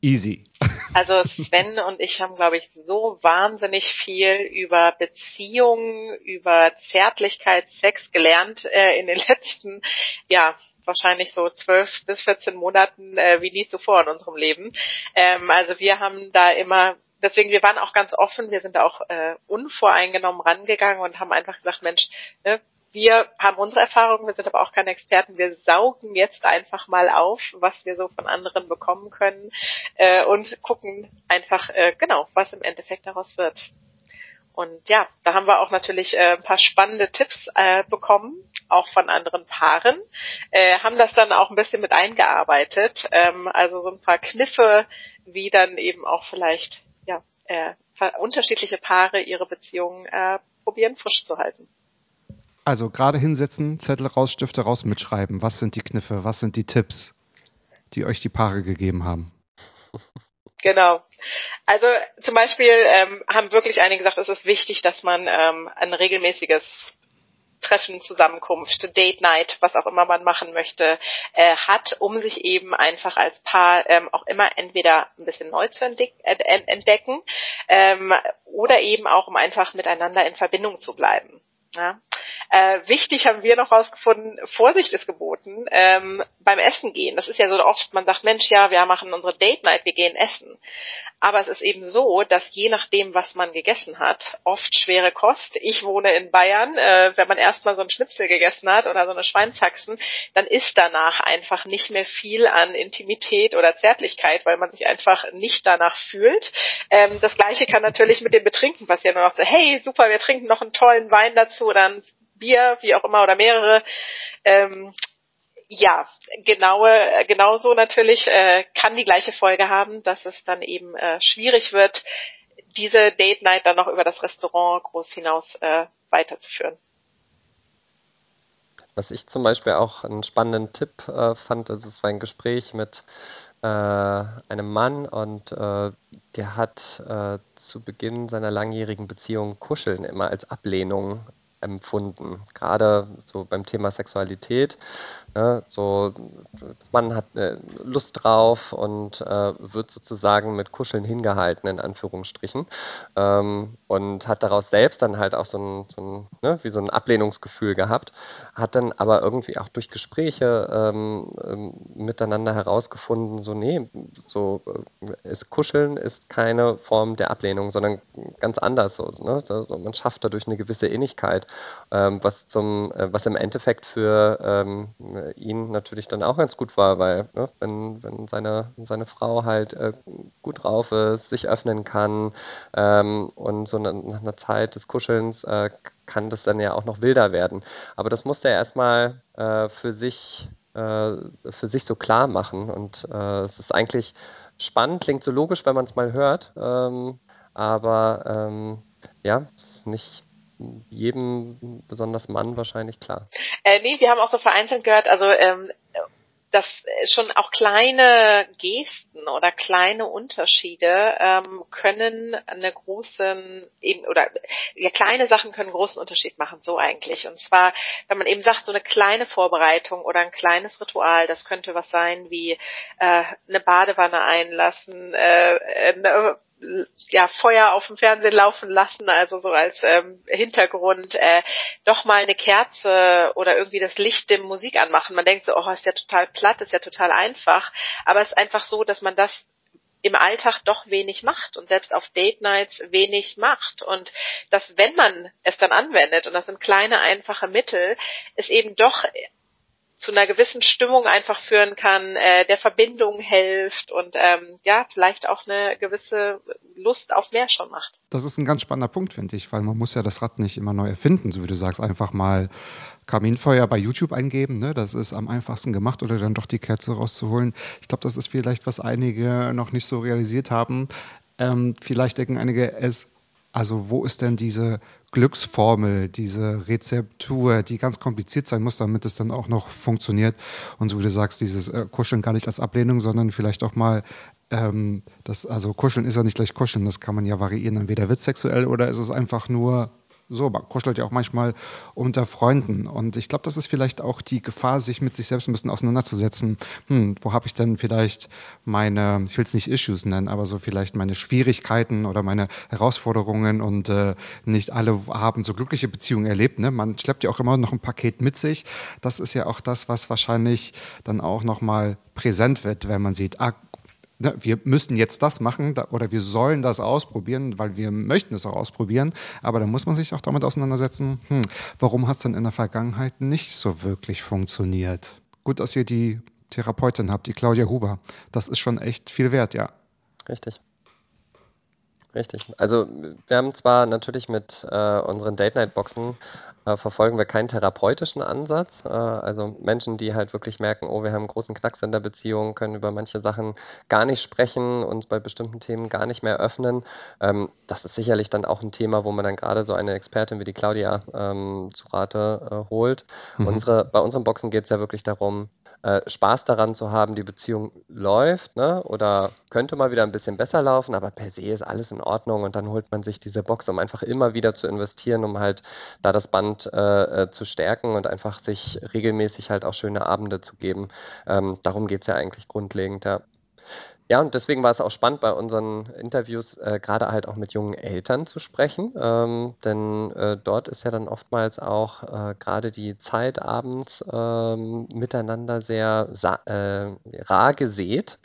S3: Easy. <laughs>
S5: Also Sven und ich haben, glaube ich, so wahnsinnig viel über Beziehungen, über Zärtlichkeit, Sex gelernt äh, in den <laughs> letzten, ja, wahrscheinlich so zwölf bis 14 Monaten äh, wie nie zuvor in unserem Leben. Ähm, also wir haben da immer deswegen, wir waren auch ganz offen, wir sind da auch äh, unvoreingenommen rangegangen und haben einfach gesagt, Mensch, ne, wir haben unsere Erfahrungen, wir sind aber auch keine Experten, wir saugen jetzt einfach mal auf, was wir so von anderen bekommen können äh, und gucken einfach, äh, genau, was im Endeffekt daraus wird. Und ja, da haben wir auch natürlich äh, ein paar spannende Tipps äh, bekommen, auch von anderen Paaren, äh, haben das dann auch ein bisschen mit eingearbeitet, ähm, also so ein paar Kniffe, wie dann eben auch vielleicht äh, unterschiedliche Paare ihre Beziehungen äh, probieren frisch zu halten.
S3: Also gerade hinsetzen, Zettel raus, Stifte raus, mitschreiben. Was sind die Kniffe, was sind die Tipps, die euch die Paare gegeben haben? <laughs>
S5: Genau. Also zum Beispiel ähm, haben wirklich einige gesagt, es ist wichtig, dass man ähm, ein regelmäßiges Treffen, Zusammenkunft, Date Night, was auch immer man machen möchte, äh, hat, um sich eben einfach als Paar ähm, auch immer entweder ein bisschen neu zu entdecken ähm, oder eben auch um einfach miteinander in Verbindung zu bleiben. Ja? Äh, wichtig haben wir noch rausgefunden, Vorsicht ist geboten ähm, beim Essen gehen. Das ist ja so oft, man sagt, Mensch, ja, wir machen unsere Date Night, wir gehen essen. Aber es ist eben so, dass je nachdem, was man gegessen hat, oft schwere Kost. Ich wohne in Bayern. Äh, wenn man erstmal so ein Schnitzel gegessen hat oder so eine Schweinshaxen, dann ist danach einfach nicht mehr viel an Intimität oder Zärtlichkeit, weil man sich einfach nicht danach fühlt. Ähm, das Gleiche kann natürlich mit dem Betrinken passieren. Man sagt, hey, super, wir trinken noch einen tollen Wein dazu ein Bier, wie auch immer, oder mehrere. Ähm, ja, genaue, genauso natürlich äh, kann die gleiche Folge haben, dass es dann eben äh, schwierig wird, diese Date Night dann noch über das Restaurant groß hinaus äh, weiterzuführen.
S4: Was ich zum Beispiel auch einen spannenden Tipp äh, fand, also es war ein Gespräch mit äh, einem Mann und äh, der hat äh, zu Beginn seiner langjährigen Beziehung Kuscheln immer als Ablehnung empfunden. Gerade so beim Thema Sexualität Ne? So, man hat äh, Lust drauf und äh, wird sozusagen mit Kuscheln hingehalten, in Anführungsstrichen. Ähm, und hat daraus selbst dann halt auch so ein, so ein ne, wie so ein Ablehnungsgefühl gehabt, hat dann aber irgendwie auch durch Gespräche ähm, ähm, miteinander herausgefunden, so, nee, so äh, ist Kuscheln ist keine Form der Ablehnung, sondern ganz anders. So, ne? also man schafft dadurch eine gewisse Innigkeit, ähm, was zum, äh, was im Endeffekt für ähm, ihn natürlich dann auch ganz gut war, weil ne, wenn, wenn seine, seine Frau halt äh, gut drauf ist, sich öffnen kann ähm, und so nach einer Zeit des Kuschelns äh, kann das dann ja auch noch wilder werden. Aber das musste er erstmal äh, für sich äh, für sich so klar machen und äh, es ist eigentlich spannend, klingt so logisch, wenn man es mal hört, ähm, aber ähm, ja, es ist nicht jedem, besonders Mann, wahrscheinlich klar.
S5: Äh, nee, wir haben auch so vereinzelt gehört, also ähm, dass schon auch kleine Gesten oder kleine Unterschiede ähm, können eine großen eben oder ja kleine Sachen können großen Unterschied machen so eigentlich und zwar wenn man eben sagt so eine kleine Vorbereitung oder ein kleines Ritual das könnte was sein wie äh, eine Badewanne einlassen äh, eine ja, Feuer auf dem Fernsehen laufen lassen, also so als ähm, Hintergrund, äh, doch mal eine Kerze oder irgendwie das Licht dem Musik anmachen. Man denkt so, oh, ist ja total platt, ist ja total einfach, aber es ist einfach so, dass man das im Alltag doch wenig macht und selbst auf Date Nights wenig macht und dass wenn man es dann anwendet und das sind kleine einfache Mittel, es eben doch zu einer gewissen Stimmung einfach führen kann, äh, der Verbindung hilft und ähm, ja, vielleicht auch eine gewisse Lust auf mehr schon macht.
S3: Das ist ein ganz spannender Punkt, finde ich, weil man muss ja das Rad nicht immer neu erfinden, so wie du sagst, einfach mal Kaminfeuer bei YouTube eingeben, ne? das ist am einfachsten gemacht oder dann doch die Kerze rauszuholen. Ich glaube, das ist vielleicht, was einige noch nicht so realisiert haben. Ähm, vielleicht denken einige, es also wo ist denn diese Glücksformel, diese Rezeptur, die ganz kompliziert sein muss, damit es dann auch noch funktioniert. Und so wie du sagst, dieses äh, Kuscheln gar nicht als Ablehnung, sondern vielleicht auch mal ähm, das, also Kuscheln ist ja nicht gleich Kuscheln, das kann man ja variieren. Entweder wird sexuell oder ist es einfach nur so, man kuschelt ja auch manchmal unter Freunden. Und ich glaube, das ist vielleicht auch die Gefahr, sich mit sich selbst ein bisschen auseinanderzusetzen. Hm, wo habe ich denn vielleicht meine, ich will es nicht Issues nennen, aber so vielleicht meine Schwierigkeiten oder meine Herausforderungen und äh, nicht alle haben so glückliche Beziehungen erlebt. Ne? Man schleppt ja auch immer noch ein Paket mit sich. Das ist ja auch das, was wahrscheinlich dann auch nochmal präsent wird, wenn man sieht, ah, wir müssen jetzt das machen oder wir sollen das ausprobieren, weil wir möchten es auch ausprobieren. Aber da muss man sich auch damit auseinandersetzen, hm, warum hat es denn in der Vergangenheit nicht so wirklich funktioniert? Gut, dass ihr die Therapeutin habt, die Claudia Huber. Das ist schon echt viel wert, ja.
S4: Richtig. Richtig. Also wir haben zwar natürlich mit äh, unseren Date-Night-Boxen äh, verfolgen wir keinen therapeutischen Ansatz. Äh, also Menschen, die halt wirklich merken, oh, wir haben einen großen Knacks in der Beziehung, können über manche Sachen gar nicht sprechen und bei bestimmten Themen gar nicht mehr öffnen. Ähm, das ist sicherlich dann auch ein Thema, wo man dann gerade so eine Expertin wie die Claudia ähm, zu Rate äh, holt. Mhm. Unsere, bei unseren Boxen geht es ja wirklich darum, äh, Spaß daran zu haben, die Beziehung läuft ne? oder könnte mal wieder ein bisschen besser laufen, aber per se ist alles in Ordnung und dann holt man sich diese Box, um einfach immer wieder zu investieren, um halt da das Band äh, äh zu stärken und einfach sich regelmäßig halt auch schöne Abende zu geben. Ähm, darum geht es ja eigentlich grundlegend, ja. Ja, und deswegen war es auch spannend, bei unseren Interviews äh, gerade halt auch mit jungen Eltern zu sprechen, ähm, denn äh, dort ist ja dann oftmals auch äh, gerade die Zeit abends ähm, miteinander sehr äh, rar gesät.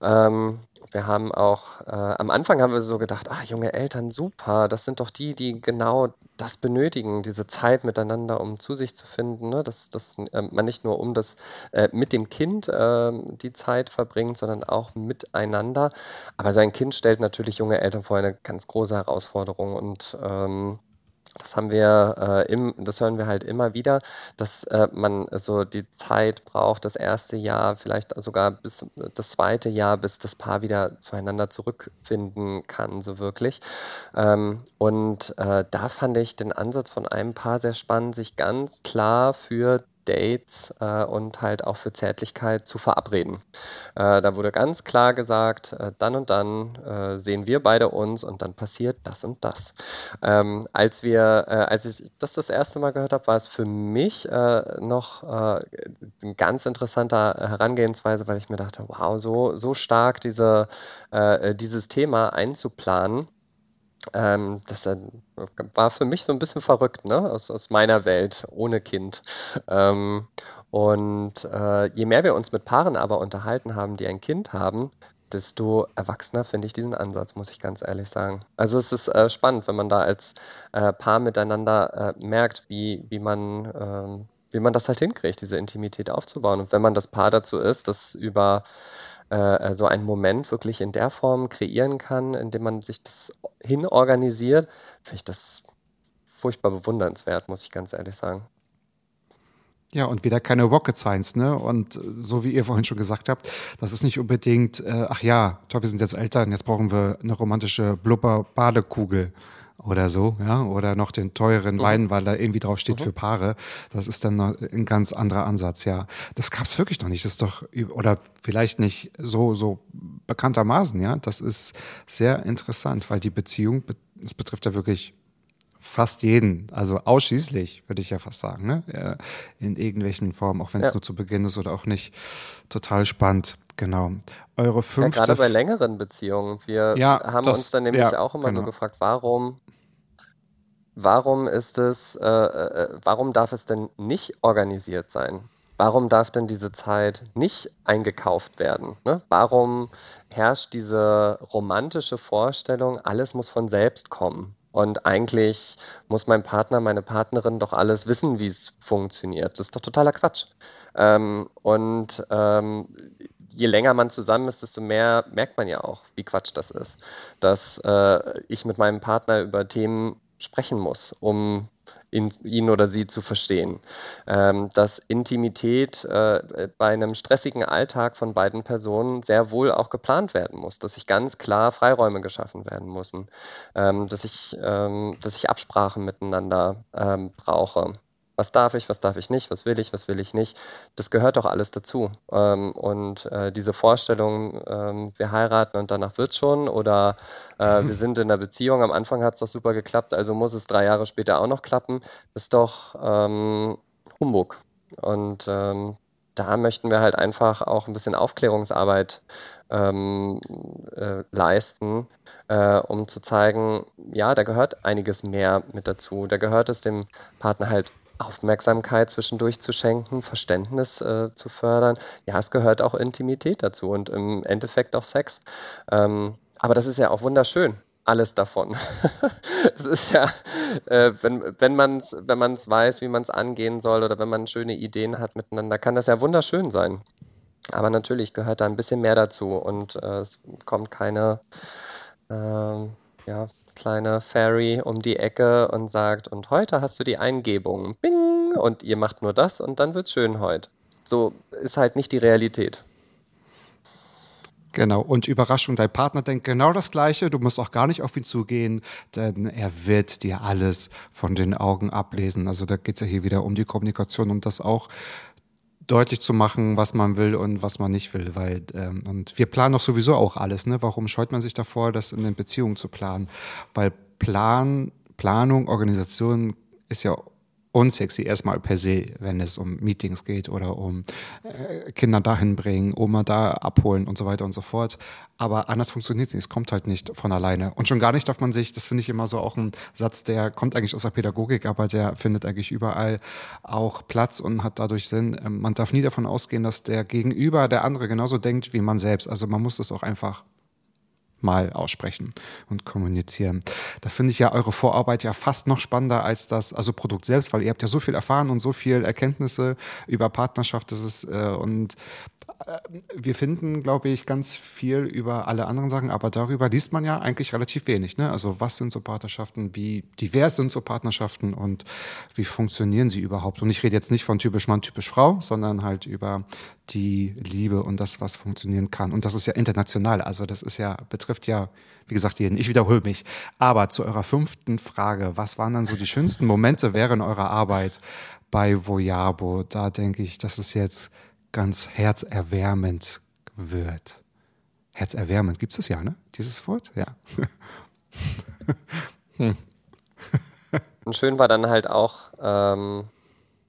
S4: Ähm, wir haben auch, äh, am Anfang haben wir so gedacht, ah, junge Eltern, super, das sind doch die, die genau das benötigen, diese Zeit miteinander, um zu sich zu finden, ne? dass, dass äh, man nicht nur um das äh, mit dem Kind äh, die Zeit verbringt, sondern auch miteinander. Aber sein Kind stellt natürlich junge Eltern vor eine ganz große Herausforderung und ähm, das haben wir, äh, im, das hören wir halt immer wieder, dass äh, man so die Zeit braucht, das erste Jahr, vielleicht sogar bis das zweite Jahr, bis das Paar wieder zueinander zurückfinden kann, so wirklich. Ähm, und äh, da fand ich den Ansatz von einem Paar sehr spannend, sich ganz klar für Dates äh, und halt auch für Zärtlichkeit zu verabreden. Äh, da wurde ganz klar gesagt, äh, dann und dann äh, sehen wir beide uns und dann passiert das und das. Ähm, als wir, äh, als ich das das erste Mal gehört habe, war es für mich äh, noch eine ganz interessante Herangehensweise, weil ich mir dachte, wow, so, so stark diese, dieses Thema einzuplanen. Ähm, das äh, war für mich so ein bisschen verrückt, ne? Aus, aus meiner Welt, ohne Kind. Ähm, und äh, je mehr wir uns mit Paaren aber unterhalten haben, die ein Kind haben, desto erwachsener finde ich diesen Ansatz, muss ich ganz ehrlich sagen. Also es ist äh, spannend, wenn man da als äh, Paar miteinander äh, merkt, wie, wie man ähm, wie man das halt hinkriegt, diese Intimität aufzubauen. Und wenn man das Paar dazu ist, das über äh, so einen Moment wirklich in der Form kreieren kann, indem man sich das hinorganisiert, finde ich das furchtbar bewundernswert, muss ich ganz ehrlich sagen.
S3: Ja, und wieder keine Rocket Science, ne? Und so wie ihr vorhin schon gesagt habt, das ist nicht unbedingt, äh, ach ja, toll, wir sind jetzt Eltern, jetzt brauchen wir eine romantische Blubber-Badekugel oder so, ja, oder noch den teuren. Wein, weil da irgendwie drauf steht mhm. für Paare. Das ist dann noch ein ganz anderer Ansatz, ja. Das gab's wirklich noch nicht. Das ist doch, oder vielleicht nicht so, so bekanntermaßen, ja. Das ist sehr interessant, weil die Beziehung, es betrifft ja wirklich fast jeden, also ausschließlich, würde ich ja fast sagen, ne? in irgendwelchen Formen, auch wenn es ja. nur zu Beginn ist oder auch nicht. Total spannend, genau. Eure fünfte.
S4: Ja, gerade bei längeren Beziehungen. Wir ja, haben das, uns dann nämlich ja, auch immer genau. so gefragt, warum warum ist es, äh, äh, warum darf es denn nicht organisiert sein? Warum darf denn diese Zeit nicht eingekauft werden? Ne? Warum herrscht diese romantische Vorstellung, alles muss von selbst kommen? Und eigentlich muss mein Partner, meine Partnerin doch alles wissen, wie es funktioniert. Das ist doch totaler Quatsch. Ähm, und ähm, je länger man zusammen ist, desto mehr merkt man ja auch, wie Quatsch das ist. Dass äh, ich mit meinem Partner über Themen sprechen muss, um ihn, ihn oder sie zu verstehen. Ähm, dass Intimität äh, bei einem stressigen Alltag von beiden Personen sehr wohl auch geplant werden muss, dass sich ganz klar Freiräume geschaffen werden müssen, ähm, dass, ich, ähm, dass ich Absprachen miteinander ähm, brauche was darf ich, was darf ich nicht, was will ich, was will ich nicht. Das gehört doch alles dazu. Ähm, und äh, diese Vorstellung, ähm, wir heiraten und danach wird schon oder äh, wir <laughs> sind in einer Beziehung, am Anfang hat es doch super geklappt, also muss es drei Jahre später auch noch klappen, ist doch ähm, Humbug. Und da möchten wir halt einfach auch ein bisschen Aufklärungsarbeit ähm, äh, leisten, äh, um zu zeigen, ja, da gehört einiges mehr mit dazu. Da gehört es dem Partner halt Aufmerksamkeit zwischendurch zu schenken, Verständnis äh, zu fördern. Ja, es gehört auch Intimität dazu und im Endeffekt auch Sex. Ähm, aber das ist ja auch wunderschön, alles davon. <laughs> es ist ja, äh, wenn, wenn man es wenn man's weiß, wie man es angehen soll oder wenn man schöne Ideen hat miteinander, kann das ja wunderschön sein. Aber natürlich gehört da ein bisschen mehr dazu und äh, es kommt keine, ähm, ja, kleine Fairy um die Ecke und sagt, und heute hast du die Eingebung. Bing! Und ihr macht nur das und dann wird's schön heute. So ist halt nicht die Realität.
S3: Genau, und Überraschung, dein Partner denkt genau das Gleiche, du musst auch gar nicht auf ihn zugehen, denn er wird dir alles von den Augen ablesen. Also da geht's ja hier wieder um die Kommunikation, um das auch deutlich zu machen, was man will und was man nicht will. Weil, ähm, und wir planen doch sowieso auch alles. Ne? Warum scheut man sich davor, das in den Beziehungen zu planen? Weil Plan, Planung, Organisation ist ja unsexy erstmal per se, wenn es um Meetings geht oder um äh, Kinder dahin bringen, Oma da abholen und so weiter und so fort. Aber anders funktioniert es nicht. Es kommt halt nicht von alleine. Und schon gar nicht darf man sich, das finde ich immer so auch ein Satz, der kommt eigentlich aus der Pädagogik, aber der findet eigentlich überall auch Platz und hat dadurch Sinn. Ähm, man darf nie davon ausgehen, dass der Gegenüber, der andere genauso denkt wie man selbst. Also man muss das auch einfach mal aussprechen und kommunizieren. Da finde ich ja eure Vorarbeit ja fast noch spannender als das also Produkt selbst, weil ihr habt ja so viel erfahren und so viel Erkenntnisse über Partnerschaft. Das ist äh, und wir finden, glaube ich, ganz viel über alle anderen Sachen, aber darüber liest man ja eigentlich relativ wenig. Ne? Also was sind so Partnerschaften, wie divers sind so Partnerschaften und wie funktionieren sie überhaupt? Und ich rede jetzt nicht von typisch Mann, typisch Frau, sondern halt über die Liebe und das, was funktionieren kann. Und das ist ja international. Also das ist ja, betrifft ja, wie gesagt, jeden. Ich wiederhole mich. Aber zu eurer fünften Frage, was waren dann so die schönsten Momente während eurer Arbeit bei Voyabo? Da denke ich, dass es jetzt ganz herzerwärmend wird. Herzerwärmend, gibt es ja, ne? Dieses Wort? Ja.
S4: hm. Und schön war dann halt auch, ähm,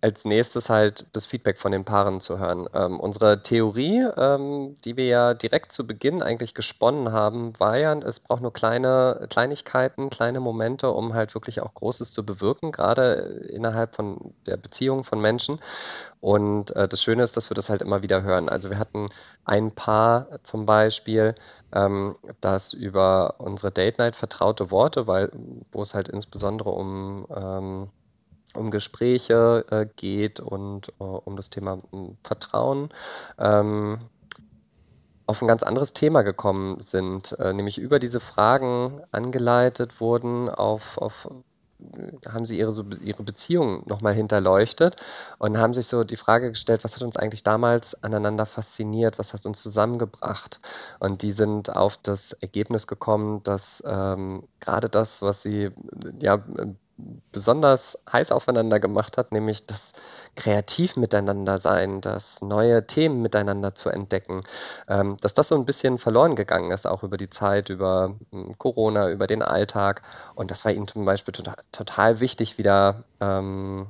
S4: als nächstes halt das Feedback von den Paaren zu hören. Ähm, unsere Theorie, ähm, die wir ja direkt zu Beginn eigentlich gesponnen haben, war ja, es braucht nur kleine Kleinigkeiten, kleine Momente, um halt wirklich auch Großes zu bewirken, gerade innerhalb von der Beziehung von Menschen. Und äh, das Schöne ist, dass wir das halt immer wieder hören. Also wir hatten ein Paar zum Beispiel, ähm, das über unsere Date Night vertraute Worte, weil wo es halt insbesondere um ähm, um Gespräche äh, geht und äh, um das Thema hm, Vertrauen, ähm, auf ein ganz anderes Thema gekommen sind, äh, nämlich über diese Fragen angeleitet wurden, auf, auf haben sie ihre, ihre Beziehung nochmal hinterleuchtet und haben sich so die Frage gestellt, was hat uns eigentlich damals aneinander fasziniert, was hat uns zusammengebracht? Und die sind auf das Ergebnis gekommen, dass ähm, gerade das, was sie ja besonders heiß aufeinander gemacht hat, nämlich das kreativ miteinander sein, das neue Themen miteinander zu entdecken, ähm, dass das so ein bisschen verloren gegangen ist, auch über die Zeit, über hm, Corona, über den Alltag. Und das war ihnen zum Beispiel total, total wichtig, wieder ähm,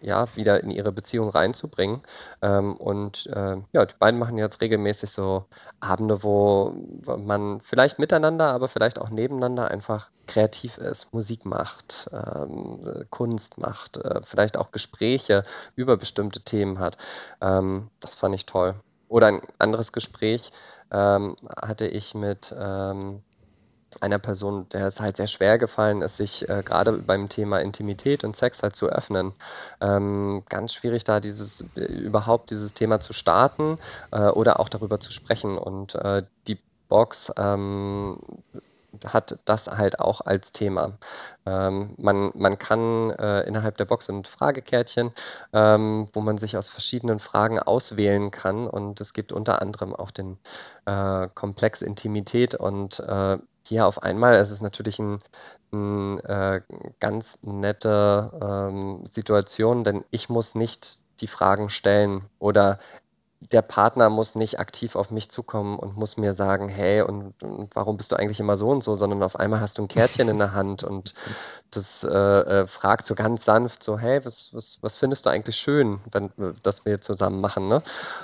S4: ja, wieder in ihre Beziehung reinzubringen. Ähm, und äh, ja, die beiden machen jetzt regelmäßig so Abende, wo man vielleicht miteinander, aber vielleicht auch nebeneinander einfach kreativ ist, Musik macht, ähm, Kunst macht, äh, vielleicht auch Gespräche über bestimmte Themen hat. Ähm, das fand ich toll. Oder ein anderes Gespräch ähm, hatte ich mit ähm, einer Person, der es halt sehr schwer gefallen ist, sich äh, gerade beim Thema Intimität und Sex halt zu öffnen. Ähm, ganz schwierig da dieses überhaupt dieses Thema zu starten äh, oder auch darüber zu sprechen. Und äh, die Box ähm, hat das halt auch als Thema. Ähm, man, man kann äh, innerhalb der Box sind Fragekärtchen, ähm, wo man sich aus verschiedenen Fragen auswählen kann und es gibt unter anderem auch den äh, Komplex Intimität und äh, hier auf einmal. Ist es natürlich ein, ein äh, ganz nette ähm, Situation, denn ich muss nicht die Fragen stellen oder der Partner muss nicht aktiv auf mich zukommen und muss mir sagen, hey, und, und, warum bist du eigentlich immer so und so, sondern auf einmal hast du ein Kärtchen in der Hand und das äh, äh, fragt so ganz sanft so, hey, was, was, was findest du eigentlich schön, wenn das wir zusammen machen, ne?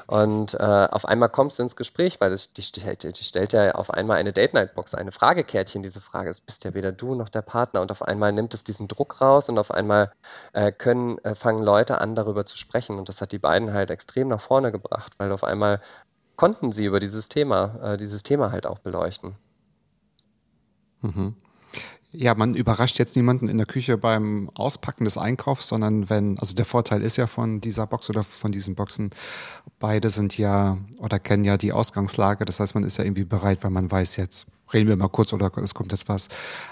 S4: Und äh, auf einmal kommst du ins Gespräch, weil das, die, stellt, die stellt ja auf einmal eine Date-Night-Box, eine Fragekärtchen, diese Frage, es bist ja weder du noch der Partner und auf einmal nimmt es diesen Druck raus und auf einmal äh, können, äh, fangen Leute an, darüber zu sprechen und das hat die beiden halt extrem nach vorne gebracht gemacht, weil auf einmal konnten sie über dieses Thema, äh, dieses Thema halt auch beleuchten.
S3: Mhm. Ja, man überrascht jetzt niemanden in der Küche beim Auspacken des Einkaufs, sondern wenn, also der Vorteil ist ja von dieser Box oder von diesen Boxen, beide sind ja oder kennen ja die Ausgangslage. Das heißt, man ist ja irgendwie bereit, weil man weiß jetzt, reden wir mal kurz oder es kommt jetzt was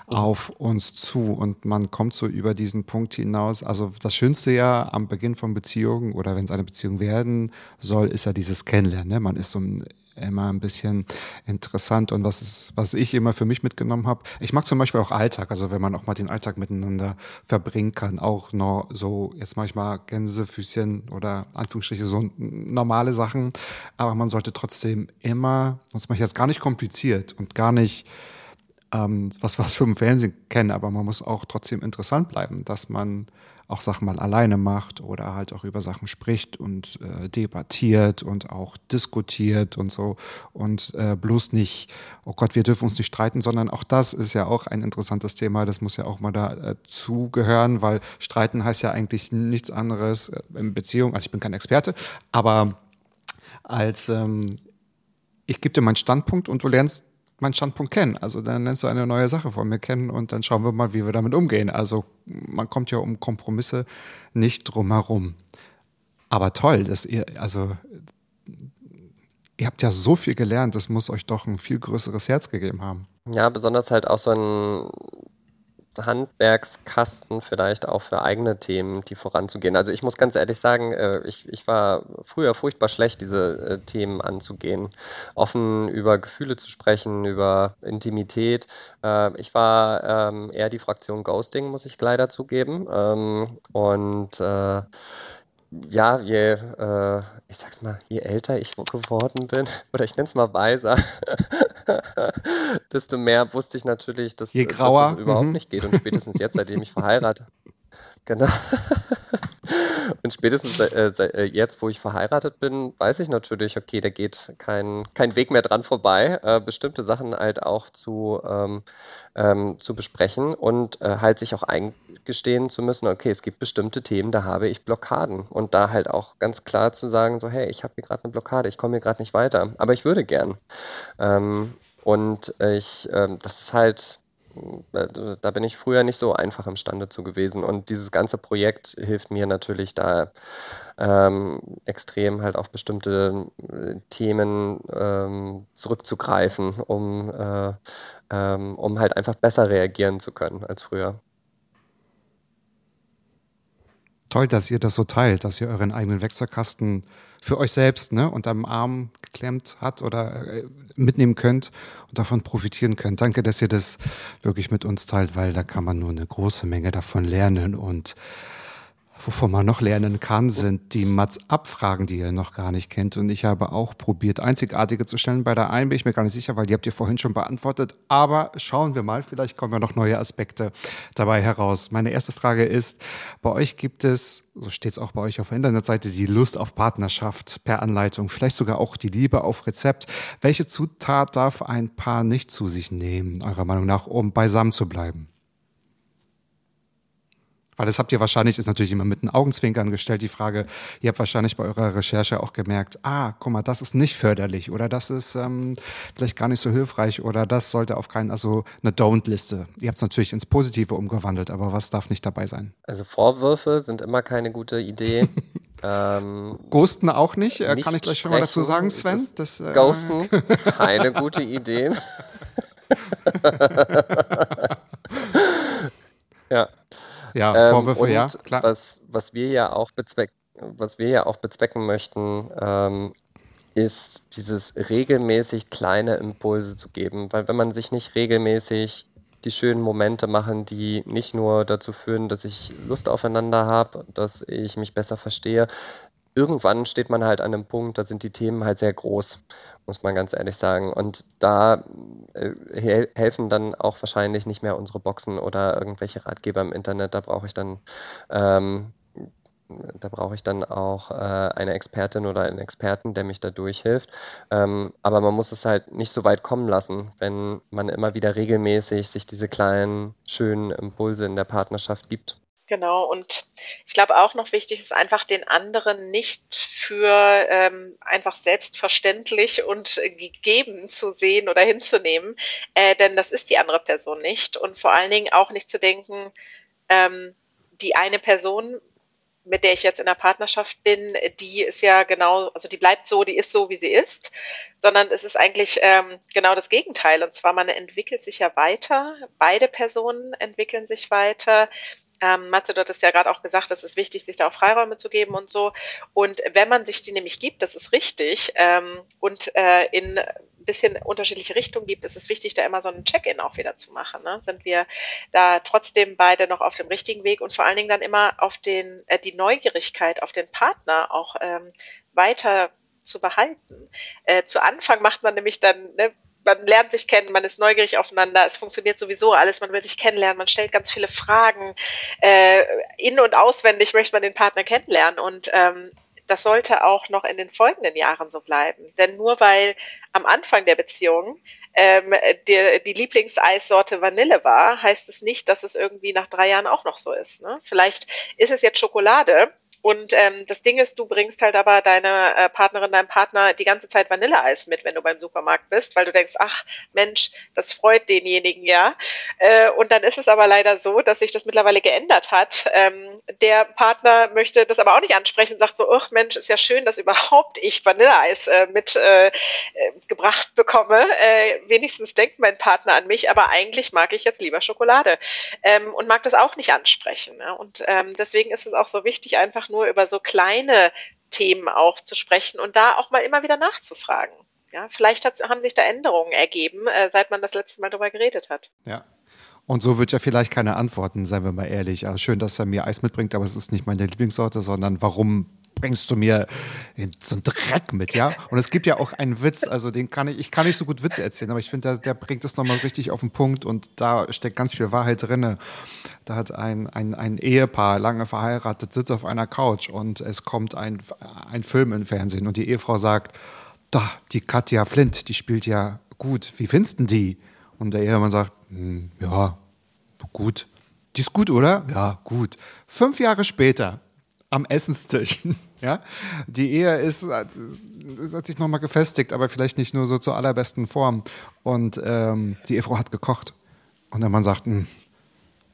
S3: auf uns zu und man kommt so über diesen Punkt hinaus. Also das Schönste ja am Beginn von Beziehungen oder wenn es eine Beziehung werden soll, ist ja dieses Kennenlernen. Ne? Man ist so ein immer ein bisschen interessant und was ist, was ich immer für mich mitgenommen habe. Ich mag zum Beispiel auch Alltag, also wenn man auch mal den Alltag miteinander verbringen kann, auch noch so jetzt manchmal Gänsefüßchen oder Anführungsstriche so normale Sachen, aber man sollte trotzdem immer, sonst mache ich jetzt gar nicht kompliziert und gar nicht ähm, was aus Film und Fernsehen kennen, aber man muss auch trotzdem interessant bleiben, dass man auch Sachen mal alleine macht oder halt auch über Sachen spricht und äh, debattiert und auch diskutiert und so. Und äh, bloß nicht, oh Gott, wir dürfen uns nicht streiten, sondern auch das ist ja auch ein interessantes Thema, das muss ja auch mal dazugehören, äh, weil streiten heißt ja eigentlich nichts anderes äh, in Beziehung, also ich bin kein Experte, aber als ähm, ich gebe dir meinen Standpunkt und du lernst meinen Standpunkt kennen. Also dann lernst du eine neue Sache von mir kennen und dann schauen wir mal, wie wir damit umgehen. Also man kommt ja um Kompromisse nicht drumherum. Aber toll, dass ihr, also ihr habt ja so viel gelernt, das muss euch doch ein viel größeres Herz gegeben haben.
S4: Ja, besonders halt auch so ein Handwerkskasten vielleicht auch für eigene Themen, die voranzugehen. Also ich muss ganz ehrlich sagen, äh, ich, ich war früher furchtbar schlecht, diese äh, Themen anzugehen. Offen über Gefühle zu sprechen, über Intimität. Äh, ich war ähm, eher die Fraktion Ghosting, muss ich leider zugeben. Ähm, und ja, je, äh, ich sag's mal, je älter ich geworden bin, <laughs> oder ich nenne es mal weiser, <laughs> desto mehr wusste ich natürlich, dass, dass das überhaupt mhm. nicht geht. Und spätestens jetzt, seitdem ich verheiratet <laughs> Genau. Und spätestens äh, äh, jetzt, wo ich verheiratet bin, weiß ich natürlich, okay, da geht kein, kein Weg mehr dran vorbei, äh, bestimmte Sachen halt auch zu, ähm, ähm, zu besprechen und äh, halt sich auch eingestehen zu müssen, okay, es gibt bestimmte Themen, da habe ich Blockaden. Und da halt auch ganz klar zu sagen, so, hey, ich habe hier gerade eine Blockade, ich komme hier gerade nicht weiter, aber ich würde gern. Ähm, und ich, ähm, das ist halt, da bin ich früher nicht so einfach imstande zu gewesen. Und dieses ganze Projekt hilft mir natürlich da ähm, extrem halt auf bestimmte äh, Themen ähm, zurückzugreifen, um, äh, ähm, um halt einfach besser reagieren zu können als früher.
S3: Toll, dass ihr das so teilt, dass ihr euren eigenen Wechselkasten für euch selbst ne, unterm Arm geklemmt hat oder äh, mitnehmen könnt und davon profitieren könnt. Danke, dass ihr das wirklich mit uns teilt, weil da kann man nur eine große Menge davon lernen und Wovon man noch lernen kann, sind die Mats-Abfragen, die ihr noch gar nicht kennt. Und ich habe auch probiert, einzigartige zu stellen. Bei der einen bin ich mir gar nicht sicher, weil die habt ihr vorhin schon beantwortet. Aber schauen wir mal, vielleicht kommen ja noch neue Aspekte dabei heraus. Meine erste Frage ist, bei euch gibt es, so steht es auch bei euch auf der Internetseite, die Lust auf Partnerschaft per Anleitung, vielleicht sogar auch die Liebe auf Rezept. Welche Zutat darf ein Paar nicht zu sich nehmen, eurer Meinung nach, um beisammen zu bleiben? Weil das habt ihr wahrscheinlich, ist natürlich immer mit einem Augenzwinkern gestellt, die Frage, ihr habt wahrscheinlich bei eurer Recherche auch gemerkt, ah, guck mal, das ist nicht förderlich oder das ist ähm, vielleicht gar nicht so hilfreich oder das sollte auf keinen, also eine Don't-Liste. Ihr habt es natürlich ins Positive umgewandelt, aber was darf nicht dabei sein?
S4: Also Vorwürfe sind immer keine gute Idee. ähm, <laughs>
S3: Ghosten auch nicht, nicht äh, kann ich gleich schon mal dazu sagen, Sven?
S4: Das, äh, Ghosten, <laughs> keine gute Idee. <laughs> ja.
S3: Ja, ähm, Vorwürfe, ähm, ja,
S4: klar. Was, was wir ja auch bezwecken, was wir ja auch bezwecken möchten, ähm, ist dieses regelmäßig kleine Impulse zu geben, weil wenn man sich nicht regelmäßig die schönen Momente machen, die nicht nur dazu führen, dass ich Lust aufeinander habe, dass ich mich besser verstehe, irgendwann steht man halt an einem Punkt, da sind die Themen halt sehr groß, muss man ganz ehrlich sagen. Und da äh, helfen dann auch wahrscheinlich nicht mehr unsere Boxen oder irgendwelche Ratgeber im Internet. Da brauche ich dann ähm, da brauche ich dann auch äh, eine Expertin oder einen Experten, der mich da durchhilft. Ähm, aber man muss es halt nicht so weit kommen lassen, wenn man immer wieder regelmäßig sich diese kleinen, schönen Impulse in der Partnerschaft gibt.
S5: Genau, und ich glaube auch noch wichtig ist einfach den anderen nicht für ähm, einfach selbstverständlich und gegeben zu sehen oder hinzunehmen, äh, denn das ist die andere Person nicht. Und vor allen Dingen auch nicht zu denken, ähm, die eine Person, mit der ich jetzt in der Partnerschaft bin, die ist ja genau, also die bleibt so, die ist so, wie sie ist, sondern es ist eigentlich ähm, genau das Gegenteil. Und zwar, man entwickelt sich ja weiter, beide Personen entwickeln sich weiter. Ähm, Matze, du hattest ja gerade auch gesagt, es ist wichtig, sich da auch Freiräume zu geben und so. Und wenn man sich die nämlich gibt, das ist richtig, ähm, und äh, in bisschen unterschiedliche Richtungen gibt, ist es wichtig, da immer so einen Check-in auch wieder zu machen. Ne? Sind wir da trotzdem beide noch auf dem richtigen Weg und vor allen Dingen dann immer auf den, äh, die Neugierigkeit auf den Partner auch ähm, weiter zu behalten. Äh, zu Anfang macht man nämlich dann, ne, man lernt sich kennen, man ist neugierig aufeinander, es funktioniert sowieso alles, man will sich kennenlernen, man stellt ganz viele Fragen, äh, in- und auswendig möchte man den Partner kennenlernen und ähm, das sollte auch noch in den folgenden Jahren so bleiben. Denn nur weil am Anfang der Beziehung ähm, die, die Lieblingseissorte Vanille war, heißt es nicht, dass es irgendwie nach drei Jahren auch noch so ist. Ne? Vielleicht ist es jetzt Schokolade und ähm, das Ding ist, du bringst halt aber deine äh, Partnerin, deinem Partner die ganze Zeit Vanilleeis mit, wenn du beim Supermarkt bist, weil du denkst, ach Mensch, das freut denjenigen ja. Äh, und dann ist es aber leider so, dass sich das mittlerweile geändert hat. Ähm, der Partner möchte das aber auch nicht ansprechen und sagt so, ach Mensch, ist ja schön, dass überhaupt ich Vanilleeis äh, mit äh, äh, bekomme. Äh, wenigstens denkt mein Partner an mich, aber eigentlich mag ich jetzt lieber Schokolade ähm, und mag das auch nicht ansprechen. Ne? Und ähm, deswegen ist es auch so wichtig, einfach nur über so kleine Themen auch zu sprechen und da auch mal immer wieder nachzufragen. Ja, vielleicht hat, haben sich da Änderungen ergeben, äh, seit man das letzte Mal darüber geredet hat.
S3: Ja. Und so wird ja vielleicht keine Antworten, seien wir mal ehrlich. Also schön, dass er mir Eis mitbringt, aber es ist nicht meine Lieblingssorte, sondern warum bringst du mir so einen Dreck mit, ja? Und es gibt ja auch einen Witz, also den kann ich, ich kann nicht so gut Witze erzählen, aber ich finde, der, der bringt es nochmal richtig auf den Punkt und da steckt ganz viel Wahrheit drin. Da hat ein, ein, ein Ehepaar, lange verheiratet, sitzt auf einer Couch und es kommt ein, ein Film im Fernsehen und die Ehefrau sagt, da, die Katja Flint, die spielt ja gut, wie findest du die? Und der Ehemann sagt, hm, ja, gut. Die ist gut, oder? Ja, gut. Fünf Jahre später am Essenstisch. <laughs> Ja, die Ehe ist, hat sich nochmal gefestigt, aber vielleicht nicht nur so zur allerbesten Form. Und ähm, die Ehefrau hat gekocht. Und der Mann sagt, hm,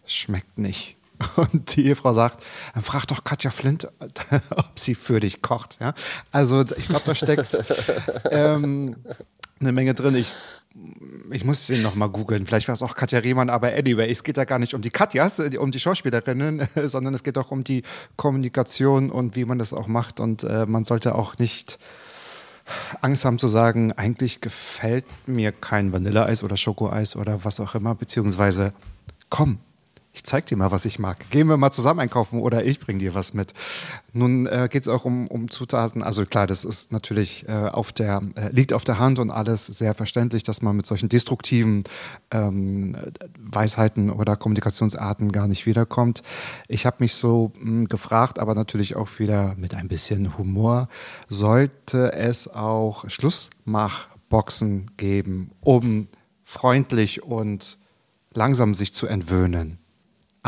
S3: schmeckt nicht. <laughs> Und die Ehefrau sagt, dann frag doch Katja Flint, <laughs> ob sie für dich kocht. Ja? Also ich glaube, da steckt <laughs> ähm, eine Menge drin. Ich ich muss den noch mal googeln. Vielleicht war es auch Katja Riemann, aber anyway, es geht da gar nicht um die Katjas, äh, um die Schauspielerinnen, <laughs> sondern es geht auch um die Kommunikation und wie man das auch macht. Und äh, man sollte auch nicht Angst haben zu sagen, eigentlich gefällt mir kein Vanilleeis oder Schokoeis oder was auch immer, beziehungsweise komm, ich zeig dir mal, was ich mag. Gehen wir mal zusammen einkaufen oder ich bring dir was mit. Nun äh, geht es auch um, um Zutaten. Also klar, das ist natürlich äh, auf der, äh, liegt auf der Hand und alles sehr verständlich, dass man mit solchen destruktiven ähm, Weisheiten oder Kommunikationsarten gar nicht wiederkommt. Ich habe mich so mh, hm, gefragt, aber natürlich auch wieder mit ein bisschen Humor, sollte es auch Schlussmachboxen geben, um freundlich und langsam sich zu entwöhnen?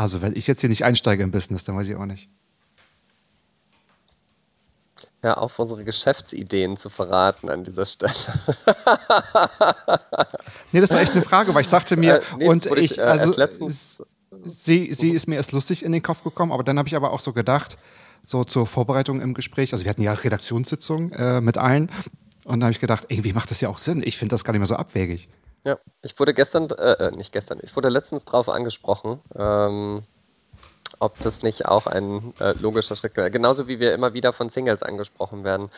S3: Also, wenn ich jetzt hier nicht einsteige im Business, dann weiß ich auch nicht.
S4: Ja, auf unsere Geschäftsideen zu verraten an dieser Stelle.
S3: nee, das war echt eine Frage, weil ich dachte mir, äh, nee, und ich, ich äh, also, letztens sie, sie ist mir erst lustig in den Kopf gekommen, aber dann habe ich aber auch so gedacht, so zur Vorbereitung im Gespräch, also wir hatten ja Redaktionssitzungen äh, mit allen und da habe ich gedacht, irgendwie macht das ja auch Sinn. Ich finde das gar nicht mehr so abwegig.
S4: Ja, ich wurde gestern, äh, äh, nicht gestern, ich wurde letztens darauf angesprochen, ähm, ob das nicht auch ein äh, logischer Schritt wäre. Genauso wie wir immer wieder von Singles angesprochen werden,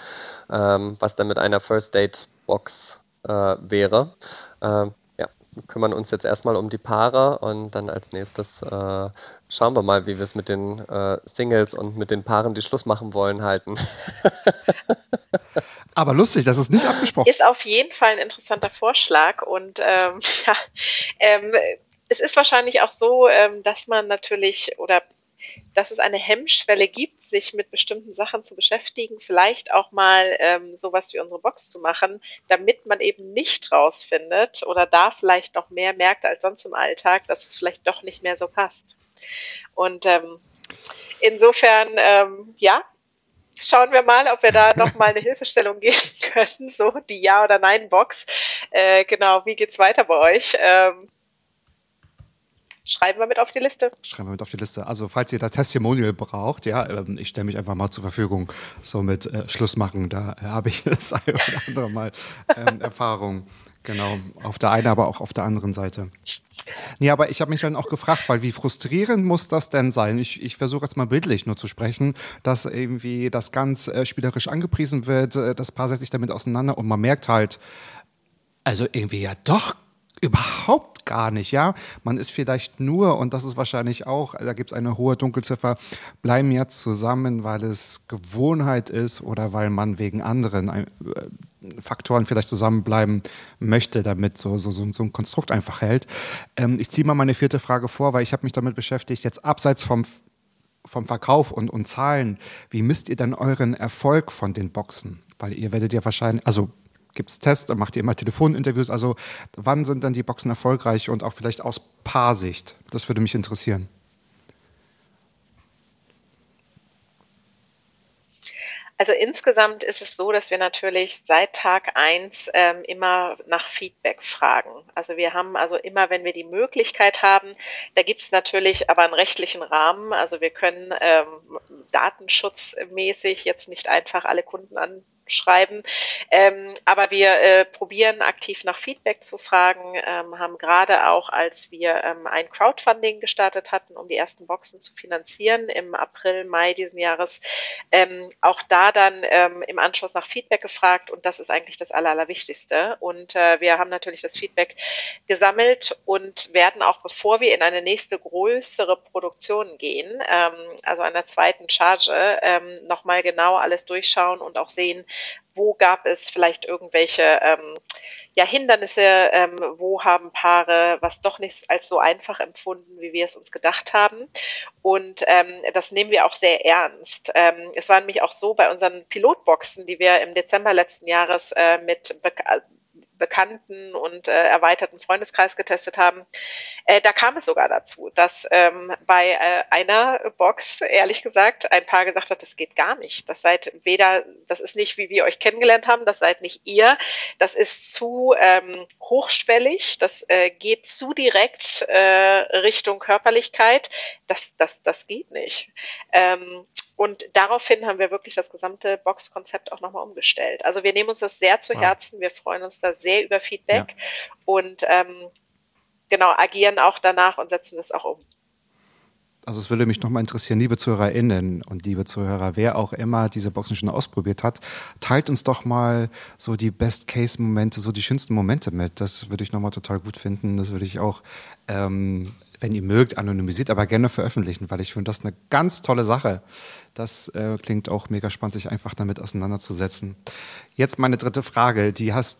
S4: ähm, was dann mit einer First Date Box äh, wäre. Ähm, ja, wir kümmern uns jetzt erstmal um die Paare und dann als nächstes äh, schauen wir mal, wie wir es mit den äh, Singles und mit den Paaren, die Schluss machen wollen, halten. <laughs>
S3: Aber lustig, das ist nicht abgesprochen.
S5: Ist auf jeden Fall ein interessanter Vorschlag und ähm, <laughs> ja, ähm, es ist wahrscheinlich auch so, ähm, dass man natürlich oder dass es eine Hemmschwelle gibt, sich mit bestimmten Sachen zu beschäftigen, vielleicht auch mal ähm, sowas wie unsere Box zu machen, damit man eben nicht rausfindet oder da vielleicht noch mehr merkt als sonst im Alltag, dass es vielleicht doch nicht mehr so passt. Und ähm, insofern, ähm, ja, schauen wir mal, ob wir da noch mal eine Hilfestellung geben <laughs> können, so die Ja- oder Nein-Box. Äh, genau, wie geht's weiter bei euch? Ähm, schreiben wir mit auf die Liste.
S3: Schreiben wir mit auf die Liste. Also falls ihr da Testimonial braucht, ja, ähm, ich stelle mich einfach mal zur Verfügung, so mit äh, Schluss machen. Da habe ich <laughs> das eine oder andere Mal ähm, Erfahrung. Genau, auf der einen, aber auch auf der anderen Seite. Nee, aber ich habe mich dann auch gefragt, weil wie frustrierend muss das denn sein? Ich, ich versuche jetzt mal bildlich nur zu sprechen, dass irgendwie das ganz äh, spielerisch angepriesen wird, äh, das Paar setzt sich damit auseinander und man merkt halt, also irgendwie ja doch überhaupt gar nicht, ja. Man ist vielleicht nur, und das ist wahrscheinlich auch, da gibt es eine hohe Dunkelziffer, bleiben jetzt zusammen, weil es Gewohnheit ist oder weil man wegen anderen äh, Faktoren vielleicht zusammenbleiben möchte, damit so, so, so, so ein Konstrukt einfach hält. Ähm, ich ziehe mal meine vierte Frage vor, weil ich habe mich damit beschäftigt, jetzt abseits vom vom Verkauf und, und Zahlen, wie misst ihr dann euren Erfolg von den Boxen? Weil ihr werdet ja wahrscheinlich, also gibt es Tests, macht ihr immer Telefoninterviews. Also wann sind dann die Boxen erfolgreich und auch vielleicht aus Paarsicht? Das würde mich interessieren.
S5: Also insgesamt ist es so, dass wir natürlich seit Tag eins ähm, immer nach Feedback fragen. Also wir haben also immer, wenn wir die Möglichkeit haben, da gibt es natürlich aber einen rechtlichen Rahmen. Also wir können ähm, datenschutzmäßig jetzt nicht einfach alle Kunden an schreiben. Ähm, aber wir äh, probieren aktiv nach Feedback zu fragen, ähm, haben gerade auch, als wir ähm, ein Crowdfunding gestartet hatten, um die ersten Boxen zu finanzieren im April, Mai diesen Jahres, ähm, auch da dann ähm, im Anschluss nach Feedback gefragt und das ist eigentlich das Aller, Allerwichtigste. Und äh, wir haben natürlich das Feedback gesammelt und werden auch, bevor wir in eine nächste größere Produktion gehen, ähm, also einer zweiten Charge, ähm, nochmal genau alles durchschauen und auch sehen, wo gab es vielleicht irgendwelche ähm, ja, Hindernisse, ähm, wo haben Paare was doch nicht als so einfach empfunden, wie wir es uns gedacht haben. Und ähm, das nehmen wir auch sehr ernst. Ähm, es war nämlich auch so bei unseren Pilotboxen, die wir im Dezember letzten Jahres äh, mit bekannten und äh, erweiterten Freundeskreis getestet haben, äh, da kam es sogar dazu, dass ähm, bei äh, einer Box, ehrlich gesagt, ein Paar gesagt hat, das geht gar nicht. Das seid weder, das ist nicht, wie wir euch kennengelernt haben, das seid nicht ihr, das ist zu ähm, hochschwellig, das äh, geht zu direkt äh, Richtung Körperlichkeit, das, das, das geht nicht. Ähm, und daraufhin haben wir wirklich das gesamte Box-Konzept auch nochmal umgestellt. Also wir nehmen uns das sehr zu Herzen. Wir freuen uns da sehr über Feedback ja. und ähm, genau agieren auch danach und setzen das auch um.
S3: Also es würde mich nochmal interessieren, liebe ZuhörerInnen und liebe Zuhörer, wer auch immer diese Boxen schon ausprobiert hat, teilt uns doch mal so die Best-Case-Momente, so die schönsten Momente mit. Das würde ich nochmal total gut finden. Das würde ich auch, ähm, wenn ihr mögt, anonymisiert, aber gerne veröffentlichen, weil ich finde das eine ganz tolle Sache. Das äh, klingt auch mega spannend, sich einfach damit auseinanderzusetzen. Jetzt meine dritte Frage, die hast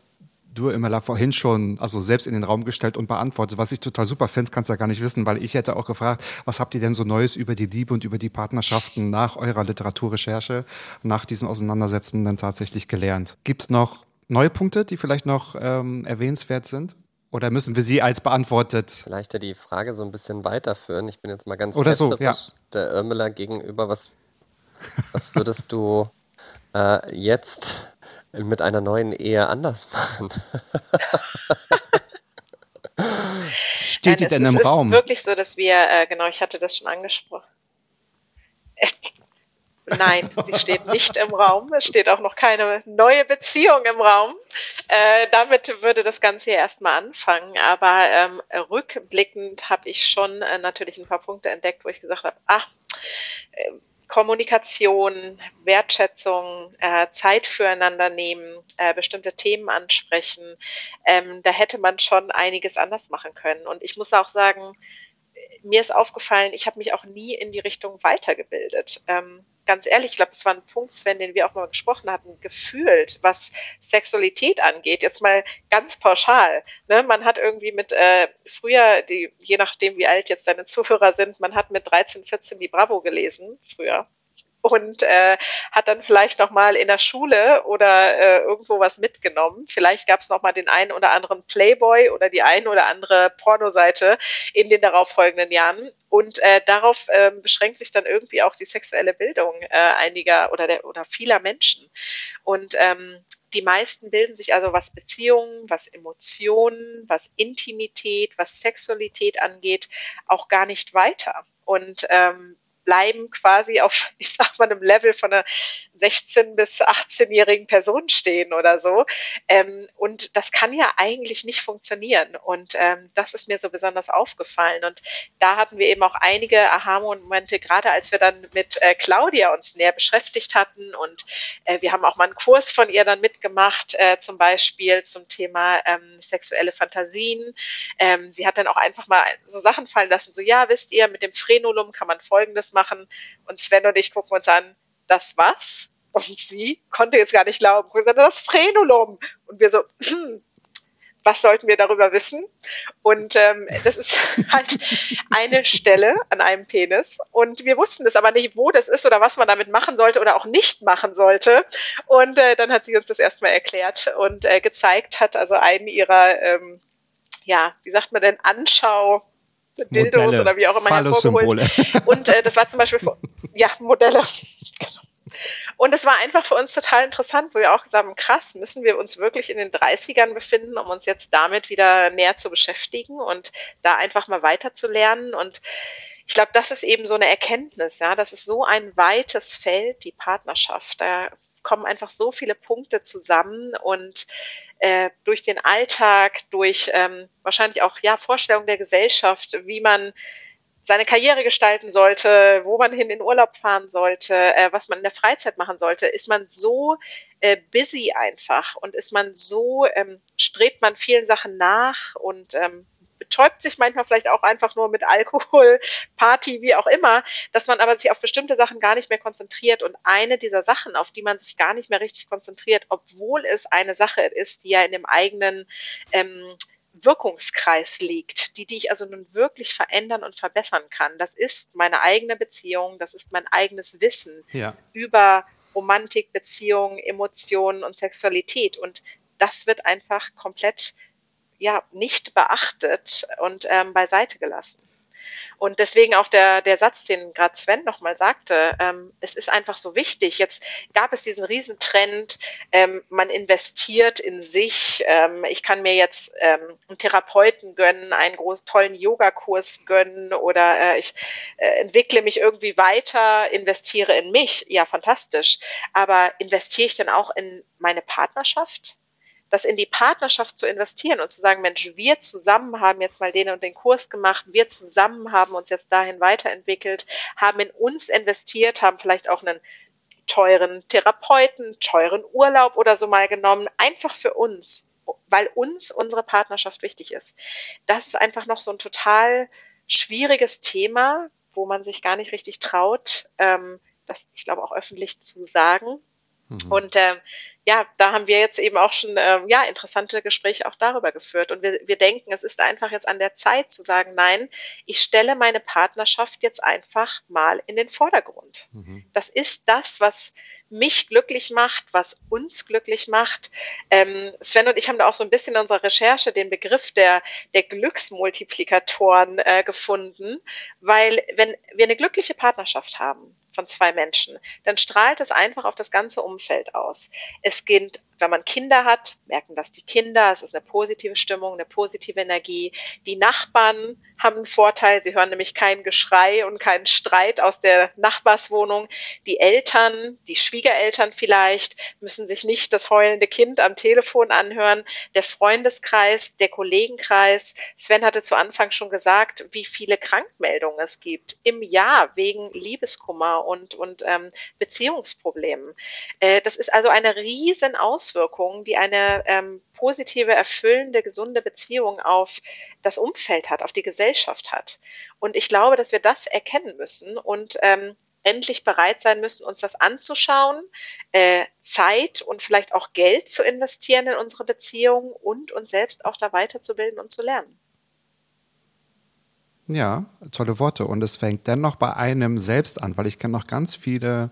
S3: du immer vorhin schon, also selbst in den Raum gestellt und beantwortet, was ich total super finde, kannst du ja gar nicht wissen, weil ich hätte auch gefragt, was habt ihr denn so Neues über die Liebe und über die Partnerschaften nach eurer Literaturrecherche, nach diesem Auseinandersetzen dann tatsächlich gelernt? Gibt es noch neue Punkte, die vielleicht noch ähm, erwähnenswert sind? Oder müssen wir sie als beantwortet?
S4: Vielleicht ja die Frage so ein bisschen weiterführen. Ich bin jetzt mal ganz
S3: Oder so, ja.
S4: der Irmela gegenüber. Was, was würdest du äh, jetzt mit einer neuen Ehe anders machen? <laughs>
S3: Steht die denn im
S5: ist,
S3: Raum?
S5: Es ist wirklich so, dass wir, äh, genau, ich hatte das schon angesprochen. Nein, sie steht nicht im Raum. Es steht auch noch keine neue Beziehung im Raum. Äh, damit würde das Ganze ja erstmal anfangen. Aber ähm, rückblickend habe ich schon äh, natürlich ein paar Punkte entdeckt, wo ich gesagt habe, ach, äh, Kommunikation, Wertschätzung, äh, Zeit füreinander nehmen, äh, bestimmte Themen ansprechen. Ähm, da hätte man schon einiges anders machen können. Und ich muss auch sagen, mir ist aufgefallen, ich habe mich auch nie in die Richtung weitergebildet. Ähm, ganz ehrlich, ich glaube, das war ein Punkt, Sven, den wir auch mal gesprochen hatten, gefühlt, was Sexualität angeht, jetzt mal ganz pauschal. Ne? Man hat irgendwie mit äh, früher, die, je nachdem wie alt jetzt deine Zuhörer sind, man hat mit 13, 14 die Bravo gelesen, früher und äh, hat dann vielleicht noch mal in der Schule oder äh, irgendwo was mitgenommen. Vielleicht gab es noch mal den einen oder anderen Playboy oder die ein oder andere Pornoseite in den darauffolgenden Jahren. Und äh, darauf äh, beschränkt sich dann irgendwie auch die sexuelle Bildung äh, einiger oder der oder vieler Menschen. Und ähm, die meisten bilden sich also, was Beziehungen, was Emotionen, was Intimität, was Sexualität angeht, auch gar nicht weiter. Und ähm, bleiben quasi auf, <laughs> ich sag mal, einem Level von einer 16- bis 18-jährigen Person stehen oder so. Ähm, und das kann ja eigentlich nicht funktionieren. Und ähm, das ist mir so besonders aufgefallen. Und da hatten wir eben auch einige Aha-Momente, gerade als wir dann mit äh, Claudia uns näher beschäftigt hatten. Und äh, wir haben auch mal einen Kurs von ihr dann mitgemacht, äh, zum Beispiel zum Thema ähm, sexuelle Fantasien. Ähm, sie hat dann auch einfach mal so Sachen fallen lassen, so ja, wisst ihr, mit dem Frenulum kann man Folgendes machen. Und Sven und ich gucken uns an, das was? Und sie konnte jetzt gar nicht glauben. Und gesagt, das Frenulum. Und wir so, hm, was sollten wir darüber wissen? Und ähm, das ist <laughs> halt eine Stelle an einem Penis. Und wir wussten es aber nicht, wo das ist oder was man damit machen sollte oder auch nicht machen sollte. Und äh, dann hat sie uns das erstmal erklärt und äh, gezeigt, hat also einen ihrer, ähm, ja, wie sagt man denn, Anschau. Dildos
S3: Modelle,
S5: oder wie auch immer hervorgeholt. <laughs> Und äh, das war zum Beispiel, ja, Modelle. <laughs> Genau. Und es war einfach für uns total interessant, wo wir auch gesagt haben, krass, müssen wir uns wirklich in den 30ern befinden, um uns jetzt damit wieder näher zu beschäftigen und da einfach mal weiterzulernen. Und ich glaube, das ist eben so eine Erkenntnis, ja, das ist so ein weites Feld, die Partnerschaft. Da kommen einfach so viele Punkte zusammen und äh, durch den Alltag, durch ähm, wahrscheinlich auch ja Vorstellungen der Gesellschaft, wie man seine Karriere gestalten sollte, wo man hin in Urlaub fahren sollte, äh, was man in der Freizeit machen sollte, ist man so äh, busy einfach und ist man so, ähm, strebt man vielen Sachen nach und ähm, betäubt sich manchmal vielleicht auch einfach nur mit Alkohol, <laughs> Party, wie auch immer, dass man aber sich auf bestimmte Sachen gar nicht mehr konzentriert. Und eine dieser Sachen, auf die man sich gar nicht mehr richtig konzentriert, obwohl es eine Sache ist, die ja in dem eigenen ähm, Wirkungskreis liegt, die, die ich also nun wirklich verändern und verbessern kann. Das ist meine eigene Beziehung, das ist mein eigenes Wissen ja. über Romantik, Beziehungen, Emotionen und Sexualität. Und das wird einfach komplett ja nicht beachtet und ähm, beiseite gelassen. Und deswegen auch der, der Satz, den gerade Sven nochmal sagte, ähm, es ist einfach so wichtig. Jetzt gab es diesen Riesentrend, ähm, man investiert in sich. Ähm, ich kann mir jetzt ähm, einen Therapeuten gönnen, einen großen, tollen Yogakurs gönnen oder äh, ich äh, entwickle mich irgendwie weiter, investiere in mich. Ja, fantastisch. Aber investiere ich dann auch in meine Partnerschaft? Das in die Partnerschaft zu investieren und zu sagen, Mensch, wir zusammen haben jetzt mal den und den Kurs gemacht, wir zusammen haben uns jetzt dahin weiterentwickelt, haben in uns investiert, haben vielleicht auch einen teuren Therapeuten, teuren Urlaub oder so mal genommen, einfach für uns, weil uns unsere Partnerschaft wichtig ist. Das ist einfach noch so ein total schwieriges Thema, wo man sich gar nicht richtig traut, ähm, das, ich glaube, auch öffentlich zu sagen. Mhm. Und äh, ja, da haben wir jetzt eben auch schon ähm, ja interessante Gespräche auch darüber geführt. Und wir, wir denken, es ist einfach jetzt an der Zeit zu sagen, nein, ich stelle meine Partnerschaft jetzt einfach mal in den Vordergrund. Mhm. Das ist das, was mich glücklich macht, was uns glücklich macht. Ähm, Sven und ich haben da auch so ein bisschen in unserer Recherche den Begriff der, der Glücksmultiplikatoren äh, gefunden, weil wenn wir eine glückliche Partnerschaft haben, von zwei Menschen, dann strahlt es einfach auf das ganze Umfeld aus. Es geht, wenn man Kinder hat, merken das die Kinder, es ist eine positive Stimmung, eine positive Energie. Die Nachbarn haben einen Vorteil, sie hören nämlich kein Geschrei und keinen Streit aus der Nachbarswohnung. Die Eltern, die Schwiegereltern vielleicht, müssen sich nicht das heulende Kind am Telefon anhören. Der Freundeskreis, der Kollegenkreis. Sven hatte zu Anfang schon gesagt, wie viele Krankmeldungen es gibt im Jahr wegen Liebeskummer und, und ähm, Beziehungsproblemen. Äh, das ist also eine riesen Auswirkung, die eine ähm, positive, erfüllende, gesunde Beziehung auf das Umfeld hat, auf die Gesellschaft hat. Und ich glaube, dass wir das erkennen müssen und ähm, endlich bereit sein müssen, uns das anzuschauen, äh, Zeit und vielleicht auch Geld zu investieren in unsere Beziehung und uns selbst auch da weiterzubilden und zu lernen.
S3: Ja, tolle Worte. Und es fängt dennoch bei einem selbst an, weil ich kenne noch ganz viele,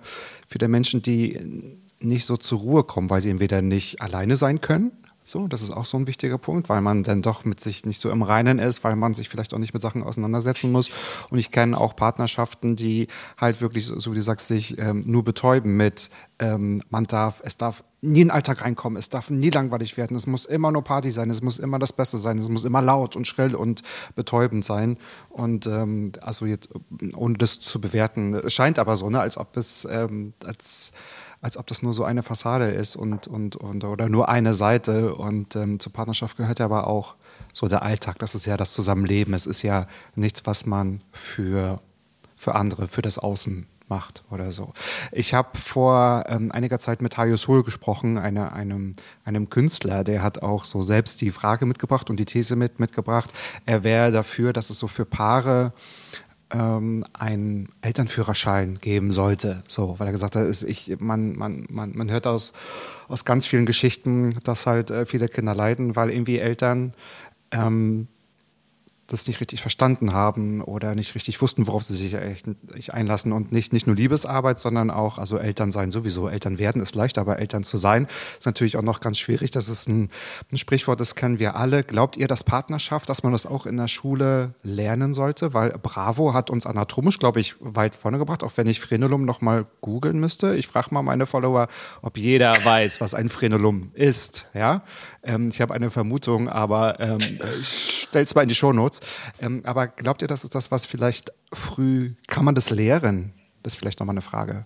S3: viele Menschen, die nicht so zur Ruhe kommen, weil sie entweder nicht alleine sein können, So, das ist auch so ein wichtiger Punkt, weil man dann doch mit sich nicht so im Reinen ist, weil man sich vielleicht auch nicht mit Sachen auseinandersetzen muss. Und ich kenne auch Partnerschaften, die halt wirklich, so wie du sagst, sich ähm, nur betäuben mit, ähm, man darf, es darf nie in den Alltag reinkommen, es darf nie langweilig werden, es muss immer nur Party sein, es muss immer das Beste sein, es muss immer laut und schrill und betäubend sein. Und ähm, also jetzt, ohne das zu bewerten, es scheint aber so, ne, als ob es ähm, als als ob das nur so eine Fassade ist und, und, und oder nur eine Seite. Und ähm, zur Partnerschaft gehört ja aber auch so der Alltag. Das ist ja das Zusammenleben. Es ist ja nichts, was man für, für andere, für das Außen macht oder so. Ich habe vor ähm, einiger Zeit mit Hajo Sol gesprochen, eine, einem, einem Künstler, der hat auch so selbst die Frage mitgebracht und die These mit, mitgebracht. Er wäre dafür, dass es so für Paare ähm, einen Elternführerschein geben sollte. So, weil er gesagt hat, ist ich, man, man, man, man hört aus, aus ganz vielen Geschichten, dass halt äh, viele Kinder leiden, weil irgendwie Eltern ähm, das nicht richtig verstanden haben oder nicht richtig wussten, worauf sie sich einlassen und nicht, nicht nur Liebesarbeit, sondern auch, also Eltern sein sowieso. Eltern werden ist leicht, aber Eltern zu sein ist natürlich auch noch ganz schwierig. Das ist ein, ein Sprichwort, das kennen wir alle. Glaubt ihr, dass Partnerschaft, dass man das auch in der Schule lernen sollte? Weil Bravo hat uns anatomisch, glaube ich, weit vorne gebracht, auch wenn ich Frenulum noch mal googeln müsste. Ich frage mal meine Follower, ob jeder weiß, was ein Frenulum ist. Ja, ähm, ich habe eine Vermutung, aber ähm, es mal in die Shownotes. Ähm, aber glaubt ihr, das ist das, was vielleicht früh, kann man das lehren? Das ist vielleicht nochmal eine Frage.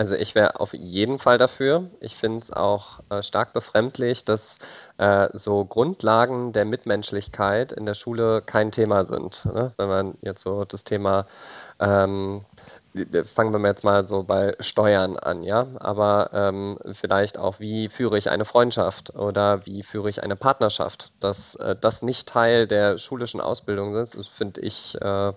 S4: Also ich wäre auf jeden Fall dafür. Ich finde es auch äh, stark befremdlich, dass äh, so Grundlagen der Mitmenschlichkeit in der Schule kein Thema sind. Ne? Wenn man jetzt so das Thema ähm, fangen wir jetzt mal so bei Steuern an, ja, aber ähm, vielleicht auch, wie führe ich eine Freundschaft oder wie führe ich eine Partnerschaft, dass äh, das nicht Teil der schulischen Ausbildung ist, finde ich äh,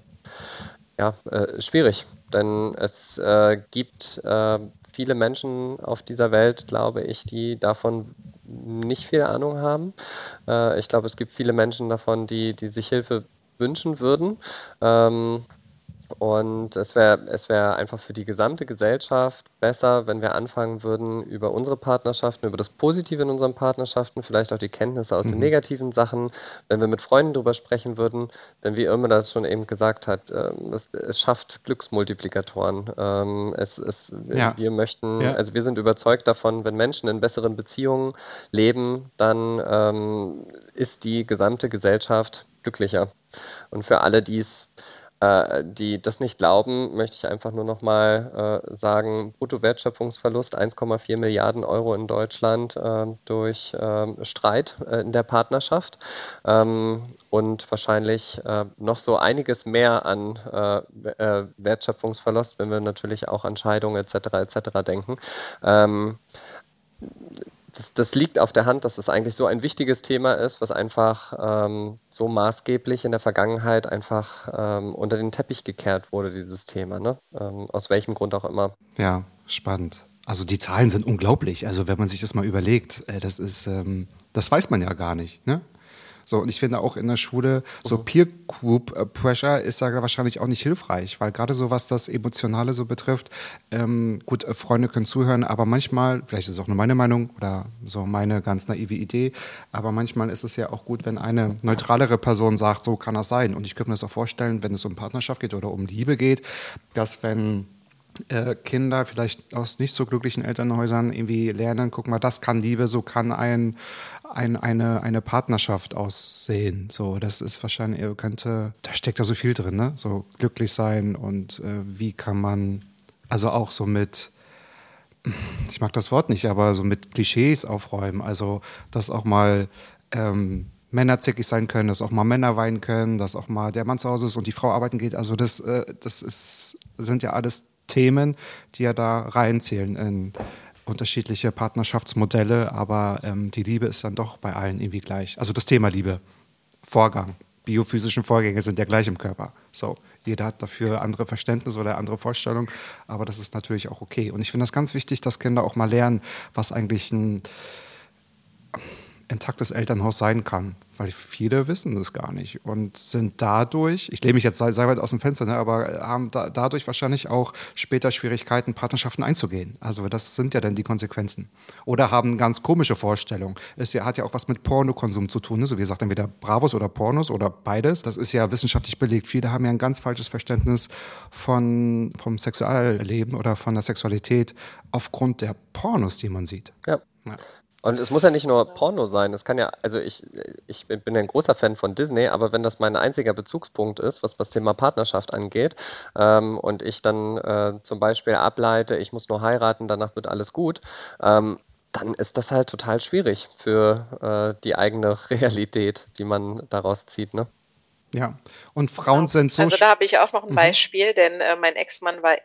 S4: ja, äh, schwierig, denn es äh, gibt äh, viele Menschen auf dieser Welt, glaube ich, die davon nicht viel Ahnung haben. Äh, ich glaube, es gibt viele Menschen davon, die, die sich Hilfe wünschen würden. Ähm, und es wäre es wär einfach für die gesamte Gesellschaft besser, wenn wir anfangen würden, über unsere Partnerschaften, über das Positive in unseren Partnerschaften, vielleicht auch die Kenntnisse aus mhm. den negativen Sachen, wenn wir mit Freunden darüber sprechen würden. Denn wie Irma das schon eben gesagt hat, ähm, es, es schafft Glücksmultiplikatoren. Ähm, es, es, ja. Wir möchten, ja. also wir sind überzeugt davon, wenn Menschen in besseren Beziehungen leben, dann ähm, ist die gesamte Gesellschaft glücklicher. Und für alle, die es äh, die das nicht glauben, möchte ich einfach nur noch mal äh, sagen, Bruttowertschöpfungsverlust 1,4 Milliarden Euro in Deutschland äh, durch ähm, Streit äh, in der Partnerschaft ähm, und wahrscheinlich äh, noch so einiges mehr an äh, Wertschöpfungsverlust, wenn wir natürlich auch an Scheidungen etc. etc. denken. Ähm, das, das, liegt auf der Hand, dass es eigentlich so ein wichtiges Thema ist, was einfach ähm, so maßgeblich in der Vergangenheit einfach ähm, unter den Teppich gekehrt wurde, dieses Thema, ne? Ähm, aus welchem Grund auch immer.
S3: Ja, spannend. Also die Zahlen sind unglaublich. Also wenn man sich das mal überlegt, äh, das ist, ähm, das weiß man ja gar nicht. Ne? So, und ich finde auch in der Schule, so mhm. Peer Group äh, Pressure ist da wahrscheinlich auch nicht hilfreich, weil gerade so was das Emotionale so betrifft, ähm, gut, äh, Freunde können zuhören, aber manchmal, vielleicht ist es auch nur meine Meinung oder so meine ganz naive Idee, aber manchmal ist es ja auch gut, wenn eine neutralere Person sagt, so kann das sein. Und ich könnte mir das auch vorstellen, wenn es um Partnerschaft geht oder um Liebe geht, dass wenn äh, Kinder vielleicht aus nicht so glücklichen Elternhäusern irgendwie lernen, guck mal, das kann Liebe, so kann ein, ein, eine, eine Partnerschaft aussehen. So, das ist wahrscheinlich, könnte, da steckt da so viel drin, ne? So glücklich sein und äh, wie kann man, also auch so mit, <clears throat> ich mag das Wort nicht, aber so mit Klischees aufräumen. Also, dass auch mal ähm, Männer zickig sein können, dass auch mal Männer weinen können, dass auch mal der Mann zu Hause ist und die Frau arbeiten geht. Also, das, äh, das ist, sind ja alles Themen, die ja da reinzählen in unterschiedliche Partnerschaftsmodelle, aber ähm, die Liebe ist dann doch bei allen irgendwie gleich. Also das Thema Liebe, Vorgang, biophysischen Vorgänge sind ja gleich im Körper. So, jeder hat dafür andere Verständnisse oder andere Vorstellungen, aber das ist natürlich auch okay. Und ich finde das ganz wichtig, dass Kinder auch mal lernen, was eigentlich ein intaktes Elternhaus sein kann. Weil viele wissen das gar nicht und sind dadurch, ich lehne mich jetzt sehr weit aus dem Fenster, ne, aber haben da, dadurch wahrscheinlich auch später Schwierigkeiten, Partnerschaften einzugehen. Also das sind ja dann die Konsequenzen. Oder haben ganz komische Vorstellungen. Es ja, hat ja auch was mit Pornokonsum zu tun. Ne? So wie gesagt, entweder Bravos oder Pornos oder beides. Das ist ja wissenschaftlich belegt. Viele haben ja ein ganz falsches Verständnis von, vom Sexualleben oder von der Sexualität aufgrund der Pornos, die man sieht.
S4: Ja. ja. Und es muss ja nicht nur Porno sein. Es kann ja, also ich, ich bin ja ein großer Fan von Disney, aber wenn das mein einziger Bezugspunkt ist, was das Thema Partnerschaft angeht, ähm, und ich dann äh, zum Beispiel ableite, ich muss nur heiraten, danach wird alles gut, ähm, dann ist das halt total schwierig für äh, die eigene <laughs> Realität, die man daraus zieht, ne?
S3: Ja, und Frauen sind so.
S5: Also da habe ich auch noch ein mhm. Beispiel, mhm. denn äh, mein Ex-Mann war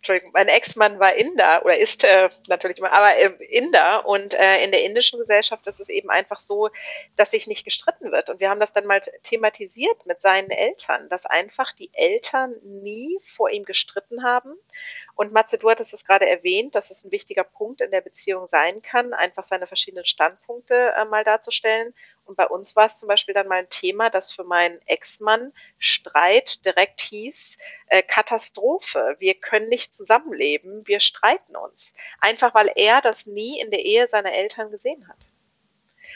S5: Entschuldigung, mein Ex-Mann war Inder oder ist äh, natürlich immer, aber äh, Inder und äh, in der indischen Gesellschaft ist es eben einfach so, dass sich nicht gestritten wird. Und wir haben das dann mal thematisiert mit seinen Eltern, dass einfach die Eltern nie vor ihm gestritten haben. Und Matze, du hattest es gerade erwähnt, dass es ein wichtiger Punkt in der Beziehung sein kann, einfach seine verschiedenen Standpunkte äh, mal darzustellen. Und bei uns war es zum Beispiel dann mal ein Thema, dass für meinen Ex-Mann Streit direkt hieß, äh, Katastrophe, wir können nicht zusammenleben, wir streiten uns. Einfach weil er das nie in der Ehe seiner Eltern gesehen hat.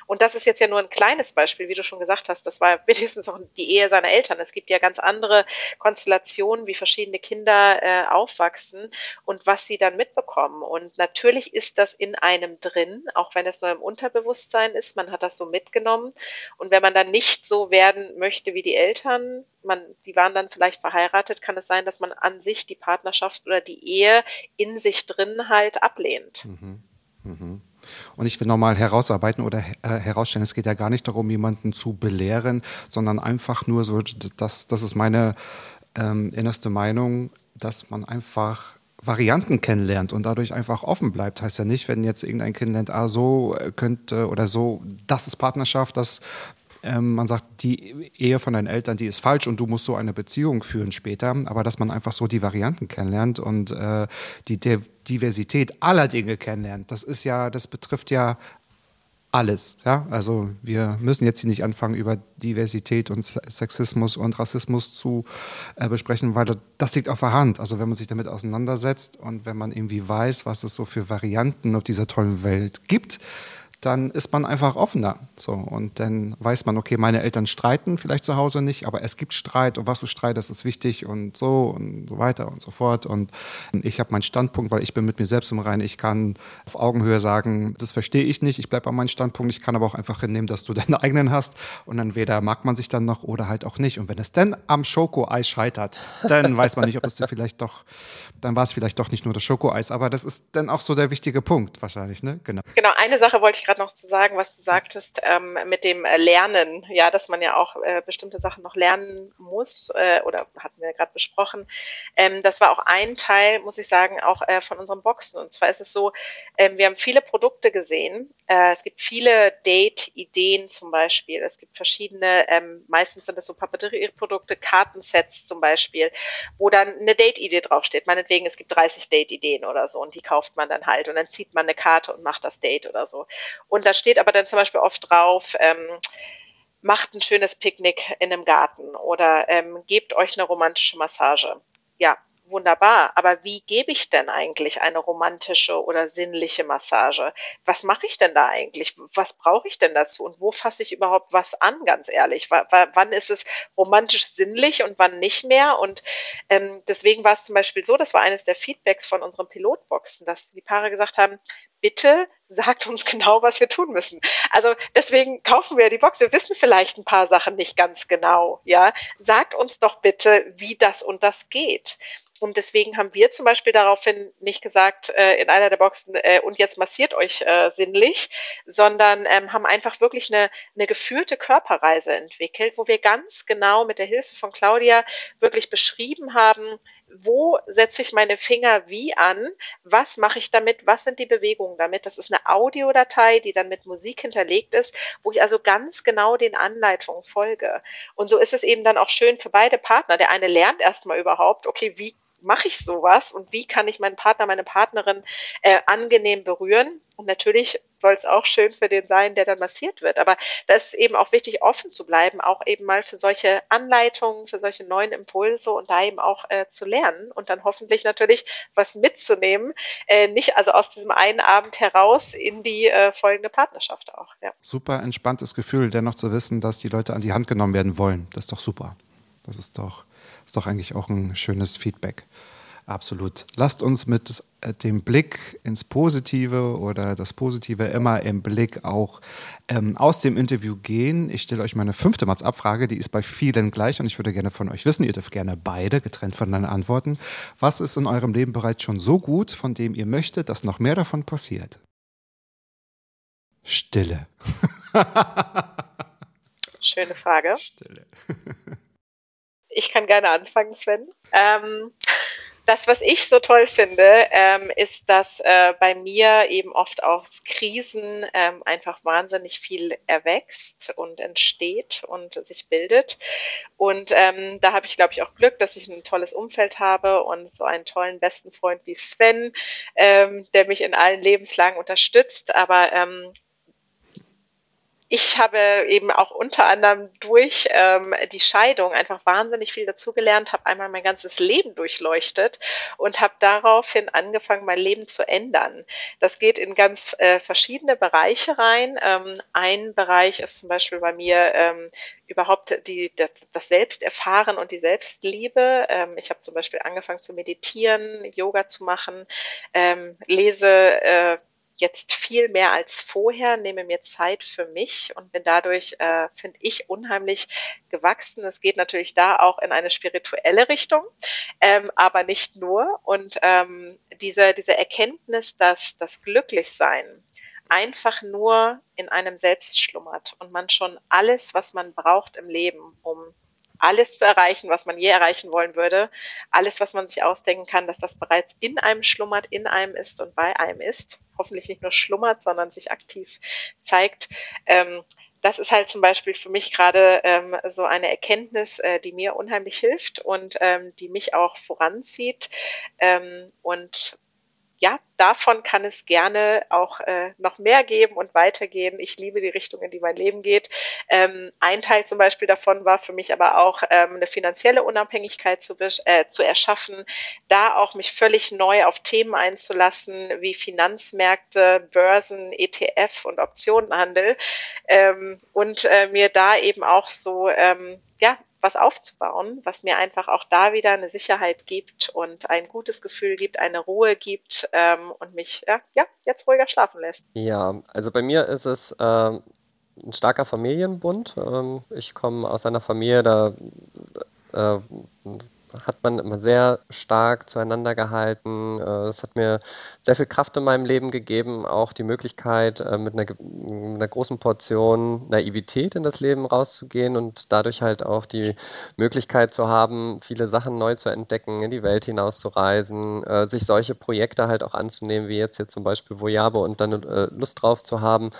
S5: Und das ist jetzt ja nur ein kleines Beispiel, wie du schon gesagt hast. Das war <laughs> wenigstens auch die Ehe seiner Eltern. Es gibt ja ganz andere Konstellationen, wie verschiedene Kinder äh, aufwachsen und was sie dann mitbekommen. Und natürlich ist das in einem drin, auch wenn es nur im Unterbewusstsein ist. Man hat das so mitgenommen. Und wenn man dann nicht so werden möchte wie die Eltern, man, die waren dann vielleicht verheiratet, kann es sein, dass man an sich die Partnerschaft oder die Ehe in sich drin halt ablehnt. Mhm.
S3: Mhm. Und ich will nochmal herausarbeiten oder äh, herausstellen, es geht ja gar nicht darum, jemanden zu belehren, sondern einfach nur so, das, das ist meine ähm, innerste Meinung, dass man einfach Varianten kennenlernt und dadurch einfach offen bleibt. Heißt ja nicht, wenn jetzt irgendein Kind lernt, ah, so könnte oder so, das ist Partnerschaft, das ähm, man sagt, die Ehe von deinen Eltern, die ist falsch und du musst so eine Beziehung führen später, aber dass man einfach so die Varianten kennenlernt und äh, die Diversität aller Dinge kennenlernt. Das ist ja, das betrifft ja alles. Ja? Also wir müssen jetzt hier nicht anfangen, über Diversität und Sexismus und Rassismus zu äh, besprechen, weil das liegt auf der Hand. Also wenn man sich damit auseinandersetzt und wenn man irgendwie weiß, was es so für Varianten auf dieser tollen Welt gibt, dann ist man einfach offener. So, und dann weiß man, okay, meine Eltern streiten vielleicht zu Hause nicht, aber es gibt Streit und was ist Streit, das ist wichtig und so und so weiter und so fort. Und ich habe meinen Standpunkt, weil ich bin mit mir selbst im Reinen. Ich kann auf Augenhöhe sagen, das verstehe ich nicht, ich bleibe an meinem Standpunkt. Ich kann aber auch einfach hinnehmen, dass du <laughs> deinen eigenen hast. Und entweder mag man sich dann noch oder halt auch nicht. Und wenn es dann am Schokoeis scheitert, dann weiß man nicht, ob es vielleicht doch, dann war es vielleicht doch nicht nur das Schokoeis. Aber das ist dann auch so der wichtige Punkt wahrscheinlich, ne?
S5: Genau. Genau, eine Sache wollte ich gerade gerade noch zu sagen, was du sagtest ähm, mit dem äh, Lernen, ja, dass man ja auch äh, bestimmte Sachen noch lernen muss äh, oder hatten wir gerade besprochen. Ähm, das war auch ein Teil, muss ich sagen, auch äh, von unseren Boxen. Und zwar ist es so, ähm, wir haben viele Produkte gesehen. Äh, es gibt viele Date-Ideen zum Beispiel. Es gibt verschiedene, ähm, meistens sind das so Papierprodukte, Kartensets zum Beispiel, wo dann eine Date-Idee draufsteht. Meinetwegen, es gibt 30 Date-Ideen oder so und die kauft man dann halt und dann zieht man eine Karte und macht das Date oder so. Und da steht aber dann zum Beispiel oft drauf, ähm, macht ein schönes Picknick in einem Garten oder ähm, gebt euch eine romantische Massage. Ja, wunderbar. Aber wie gebe ich denn eigentlich eine romantische oder sinnliche Massage? Was mache ich denn da eigentlich? Was brauche ich denn dazu? Und wo fasse ich überhaupt was an, ganz ehrlich? W wann ist es romantisch sinnlich und wann nicht mehr? Und ähm, deswegen war es zum Beispiel so, das war eines der Feedbacks von unseren Pilotboxen, dass die Paare gesagt haben, bitte sagt uns <laughs> genau, was wir tun müssen. Also deswegen kaufen wir die Box. Wir wissen vielleicht ein paar Sachen nicht ganz genau. Ja, sagt uns doch bitte, wie das und das geht. Und deswegen haben wir zum Beispiel daraufhin nicht gesagt äh, in einer der Boxen, äh, und jetzt massiert euch äh, sinnlich, sondern ähm, haben einfach wirklich eine, eine geführte Körperreise entwickelt, wo wir ganz genau mit der Hilfe von Claudia wirklich beschrieben haben, wo setze ich meine Finger wie an, was mache ich damit, was sind die Bewegungen damit. Das ist eine Audiodatei, die dann mit Musik hinterlegt ist, wo ich also ganz genau den Anleitungen folge. Und so ist es eben dann auch schön für beide Partner. Der eine lernt erstmal überhaupt, okay, wie mache ich sowas und wie kann ich meinen Partner, meine Partnerin äh, angenehm berühren? Und natürlich soll es auch schön für den sein, der dann massiert wird. Aber das ist eben auch wichtig, offen zu bleiben, auch eben mal für solche Anleitungen, für solche neuen Impulse und da eben auch äh, zu lernen und dann hoffentlich natürlich was mitzunehmen. Äh, nicht also aus diesem einen Abend heraus in die äh, folgende Partnerschaft auch. Ja.
S3: Super entspanntes Gefühl, dennoch zu wissen, dass die Leute an die Hand genommen werden wollen. Das ist doch super. Das ist doch, ist doch eigentlich auch ein schönes Feedback. Absolut. Lasst uns mit dem Blick ins Positive oder das Positive immer im Blick auch ähm, aus dem Interview gehen. Ich stelle euch meine fünfte Mats-Abfrage, die ist bei vielen gleich und ich würde gerne von euch wissen, ihr dürft gerne beide getrennt voneinander antworten. Was ist in eurem Leben bereits schon so gut, von dem ihr möchtet, dass noch mehr davon passiert? Stille.
S5: Schöne Frage. <laughs>
S3: Stille. <laughs>
S5: ich kann gerne anfangen, Sven. Ähm, das, was ich so toll finde, ähm, ist, dass äh, bei mir eben oft aus Krisen ähm, einfach wahnsinnig viel erwächst und entsteht und sich bildet. Und ähm, da habe ich, glaube ich, auch Glück, dass ich ein tolles Umfeld habe und so einen tollen besten Freund wie Sven, ähm, der mich in allen Lebenslagen unterstützt. Aber ähm, ich habe eben auch unter anderem durch ähm, die Scheidung einfach wahnsinnig viel dazugelernt, habe einmal mein ganzes Leben durchleuchtet und habe daraufhin angefangen, mein Leben zu ändern. Das geht in ganz äh, verschiedene Bereiche rein. Ähm, ein Bereich ist zum Beispiel bei mir ähm, überhaupt die, das, Selbsterfahren und die Selbstliebe. Ähm, ich habe zum Beispiel angefangen zu meditieren, Yoga zu machen, ähm, lese äh, jetzt viel mehr als vorher, nehme mir Zeit für mich und bin dadurch, äh, finde ich, unheimlich gewachsen. Es geht natürlich da auch in eine spirituelle Richtung, ähm, aber nicht nur. Und ähm, diese, diese Erkenntnis, dass das Glücklichsein einfach nur in einem selbst schlummert und man schon alles, was man braucht im Leben, um alles zu erreichen, was man je erreichen wollen würde, alles, was man sich ausdenken kann, dass das bereits in einem schlummert, in einem ist und bei einem ist. Hoffentlich nicht nur schlummert, sondern sich aktiv zeigt. Ähm, das ist halt zum Beispiel für mich gerade ähm, so eine Erkenntnis, äh, die mir unheimlich hilft und ähm, die mich auch voranzieht. Ähm, und ja, davon kann es gerne auch äh, noch mehr geben und weitergehen. Ich liebe die Richtung, in die mein Leben geht. Ähm, ein Teil zum Beispiel davon war für mich aber auch ähm, eine finanzielle Unabhängigkeit zu, äh, zu erschaffen, da auch mich völlig neu auf Themen einzulassen wie Finanzmärkte, Börsen, ETF und Optionenhandel ähm, und äh, mir da eben auch so ähm, ja was aufzubauen, was mir einfach auch da wieder eine Sicherheit gibt und ein gutes Gefühl gibt, eine Ruhe gibt ähm, und mich ja, ja, jetzt ruhiger schlafen lässt.
S4: Ja, also bei mir ist es äh, ein starker Familienbund. Ähm, ich komme aus einer Familie, da äh, hat man immer sehr stark zueinander gehalten. Es äh, hat mir sehr viel Kraft in meinem Leben gegeben, auch die Möglichkeit, äh, mit einer, mit einer, großen Portion Naivität in das Leben rauszugehen und dadurch halt auch die Möglichkeit zu haben, viele Sachen neu zu entdecken, in die Welt hinaus zu reisen, äh, sich solche Projekte halt auch anzunehmen, wie jetzt hier zum Beispiel Voyabo und dann Lust drauf zu haben,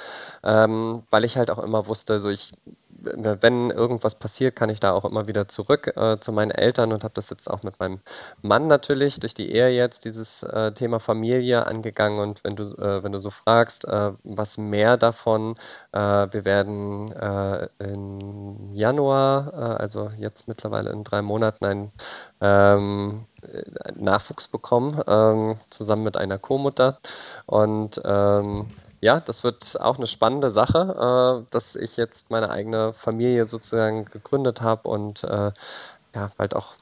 S4: ähm, weil ich halt auch immer wusste, so ich wenn irgendwas passiert, kann ich da auch immer wieder zurück äh, zu meinen Eltern und habe das jetzt auch mit meinem Mann natürlich durch die Ehe jetzt dieses äh, Thema Familie angegangen. Und wenn du, äh, wenn du so fragst, äh, was mehr davon, äh, wir werden äh, im Januar, also jetzt mittlerweile in drei Monaten, ein ähm, Nachwuchs bekommen, ähm, zusammen mit einer Co-Mutter. Und ähm, ja, das wird auch eine spannende Sache, äh, dass ich jetzt meine eigene Familie sozusagen gegründet habe und äh, ja, halt auch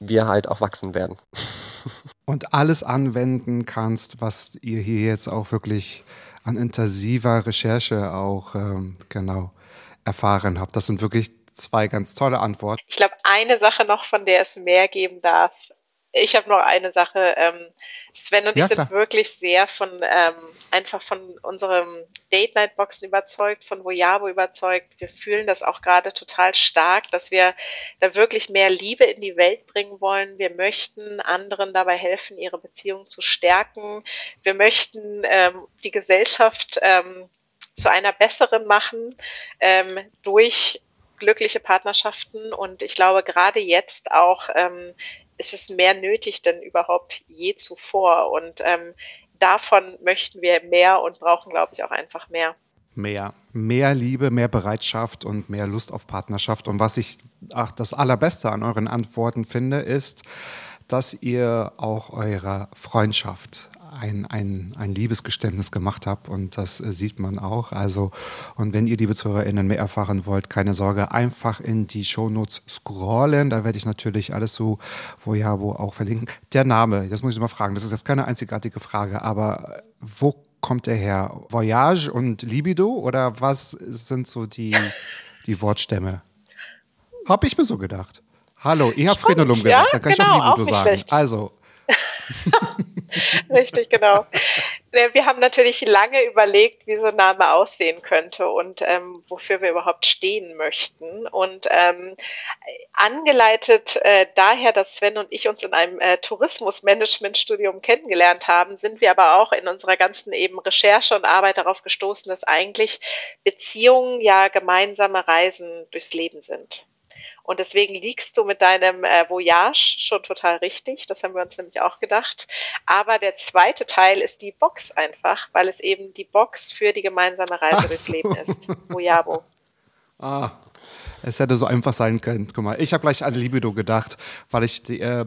S4: wir halt auch wachsen werden. <laughs>
S3: Und alles anwenden kannst, was ihr hier jetzt auch wirklich an intensiver Recherche auch ähm, genau erfahren habt. Das sind wirklich zwei ganz tolle Antworten.
S5: Ich glaube, eine Sache noch, von der es mehr geben darf, ich habe noch eine Sache. Ähm, Sven und ja, ich sind klar. wirklich sehr von ähm, einfach von unserem Date Night Boxen überzeugt, von Voyabo überzeugt. Wir fühlen das auch gerade total stark, dass wir da wirklich mehr Liebe in die Welt bringen wollen. Wir möchten anderen dabei helfen, ihre Beziehung zu stärken. Wir möchten ähm, die Gesellschaft ähm, zu einer besseren machen ähm, durch glückliche Partnerschaften und ich glaube gerade jetzt auch ähm, ist es mehr nötig denn überhaupt je zuvor. Und ähm, davon möchten wir mehr und brauchen, glaube ich, auch einfach mehr.
S3: Mehr. Mehr Liebe, mehr Bereitschaft und mehr Lust auf Partnerschaft. Und was ich ach, das Allerbeste an euren Antworten finde, ist, dass ihr auch eurer Freundschaft ein, ein, ein Liebesgeständnis gemacht habt und das äh, sieht man auch. Also, und wenn ihr, liebe ZuhörerInnen, mehr erfahren wollt, keine Sorge, einfach in die Shownotes scrollen. Da werde ich natürlich alles so, wo ja, wo auch verlinken. Der Name, das muss ich mal fragen, das ist jetzt keine einzigartige Frage, aber wo kommt der her? Voyage und Libido oder was sind so die, die Wortstämme? Hab ich mir so gedacht. Hallo, ihr habt Frenulum gesagt,
S5: ja,
S3: dann kann
S5: genau,
S3: ich auch Libido
S5: auch
S3: sagen.
S5: schlecht.
S3: Also, <laughs>
S5: Richtig, genau. Wir haben natürlich lange überlegt, wie so ein Name aussehen könnte und ähm, wofür wir überhaupt stehen möchten. Und ähm, angeleitet äh, daher, dass Sven und ich uns in einem äh, Tourismusmanagement-Studium kennengelernt haben, sind wir aber auch in unserer ganzen eben Recherche und Arbeit darauf gestoßen, dass eigentlich Beziehungen ja gemeinsame Reisen durchs Leben sind. Und deswegen liegst du mit deinem äh, Voyage schon total richtig. Das haben wir uns nämlich auch gedacht. Aber der zweite Teil ist die Box einfach, weil es eben die Box für die gemeinsame Reise
S3: Ach
S5: durchs
S3: so.
S5: Leben ist. Voyabo. <laughs>
S3: Ah, es hätte so einfach sein können. Guck mal, ich habe gleich an Libido gedacht, weil ich die, äh,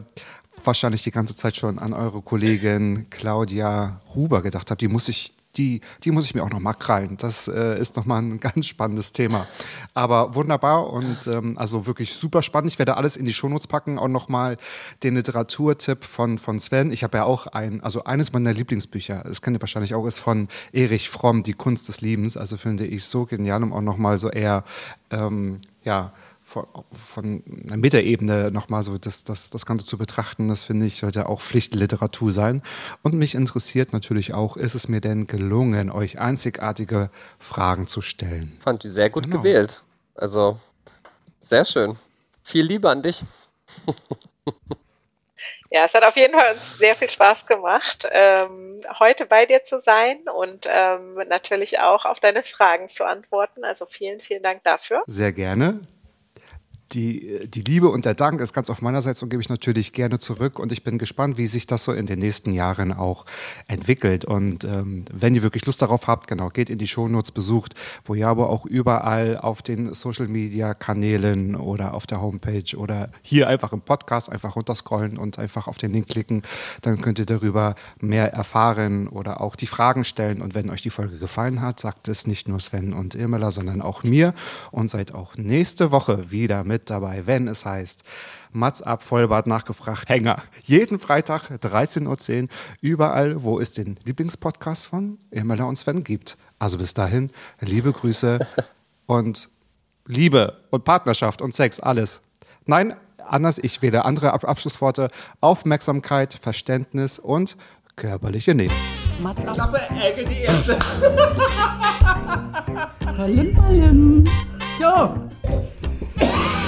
S3: wahrscheinlich die ganze Zeit schon an eure Kollegin Claudia Huber gedacht habe. Die muss ich, die, die muss ich mir auch noch mal krallen. Das äh, ist noch mal ein <laughs> ganz spannendes Thema. Aber wunderbar und ähm, also wirklich super spannend. Ich werde alles in die Shownotes packen. Auch noch mal den Literaturtipp von, von Sven. Ich habe ja auch ein, also eines meiner Lieblingsbücher, das kennt ihr wahrscheinlich auch, ist von Erich Fromm, Die Kunst des Liebens. Also finde ich so genial, um auch noch mal so eher, ähm, ja, von, von einer Metaebene nochmal so das, das, das Ganze zu betrachten, das finde ich, sollte auch Pflichtliteratur sein. Und mich interessiert natürlich auch, ist es mir denn gelungen, euch einzigartige Fragen zu stellen?
S4: Fand die sehr gut
S3: Genau.
S4: gewählt. Also sehr schön. Viel Liebe an dich. <laughs>
S5: Ja, es hat auf jeden Fall uns sehr viel Spaß gemacht, ähm, heute bei dir zu sein und ähm, natürlich auch auf deine Fragen zu antworten. Also vielen, vielen Dank dafür.
S3: Sehr gerne. Die, die Liebe und der Dank ist ganz auf meiner Seite und gebe ich natürlich gerne zurück. Und ich bin gespannt, wie sich das so in den nächsten Jahren auch entwickelt. Und ähm, wenn ihr wirklich Lust darauf habt, genau, geht in die Shownotes, besucht Voyabo auch überall auf den Social Media Kanälen oder auf der Homepage oder hier einfach im Podcast einfach runterscrollen und einfach auf den Link klicken. Dann könnt ihr darüber mehr erfahren oder auch die Fragen stellen. Und wenn euch die Folge gefallen hat, sagt es nicht nur Sven und Irmela, sondern auch mir. Und seid auch nächste Woche wieder mit dabei, wenn es heißt Mats ab Vollbart nachgefragt Hänger. Jeden Freitag 13.10 Uhr überall, wo es den Lieblingspodcast von Irmela und Sven gibt. Also bis dahin, liebe Grüße <laughs> und Liebe und Partnerschaft und Sex, alles. Nein, anders, ich wähle andere Ab Abschlussworte. Aufmerksamkeit, Verständnis und körperliche Nähe.
S1: Mats ab. Ballen, <laughs> ballen. Ja, <laughs>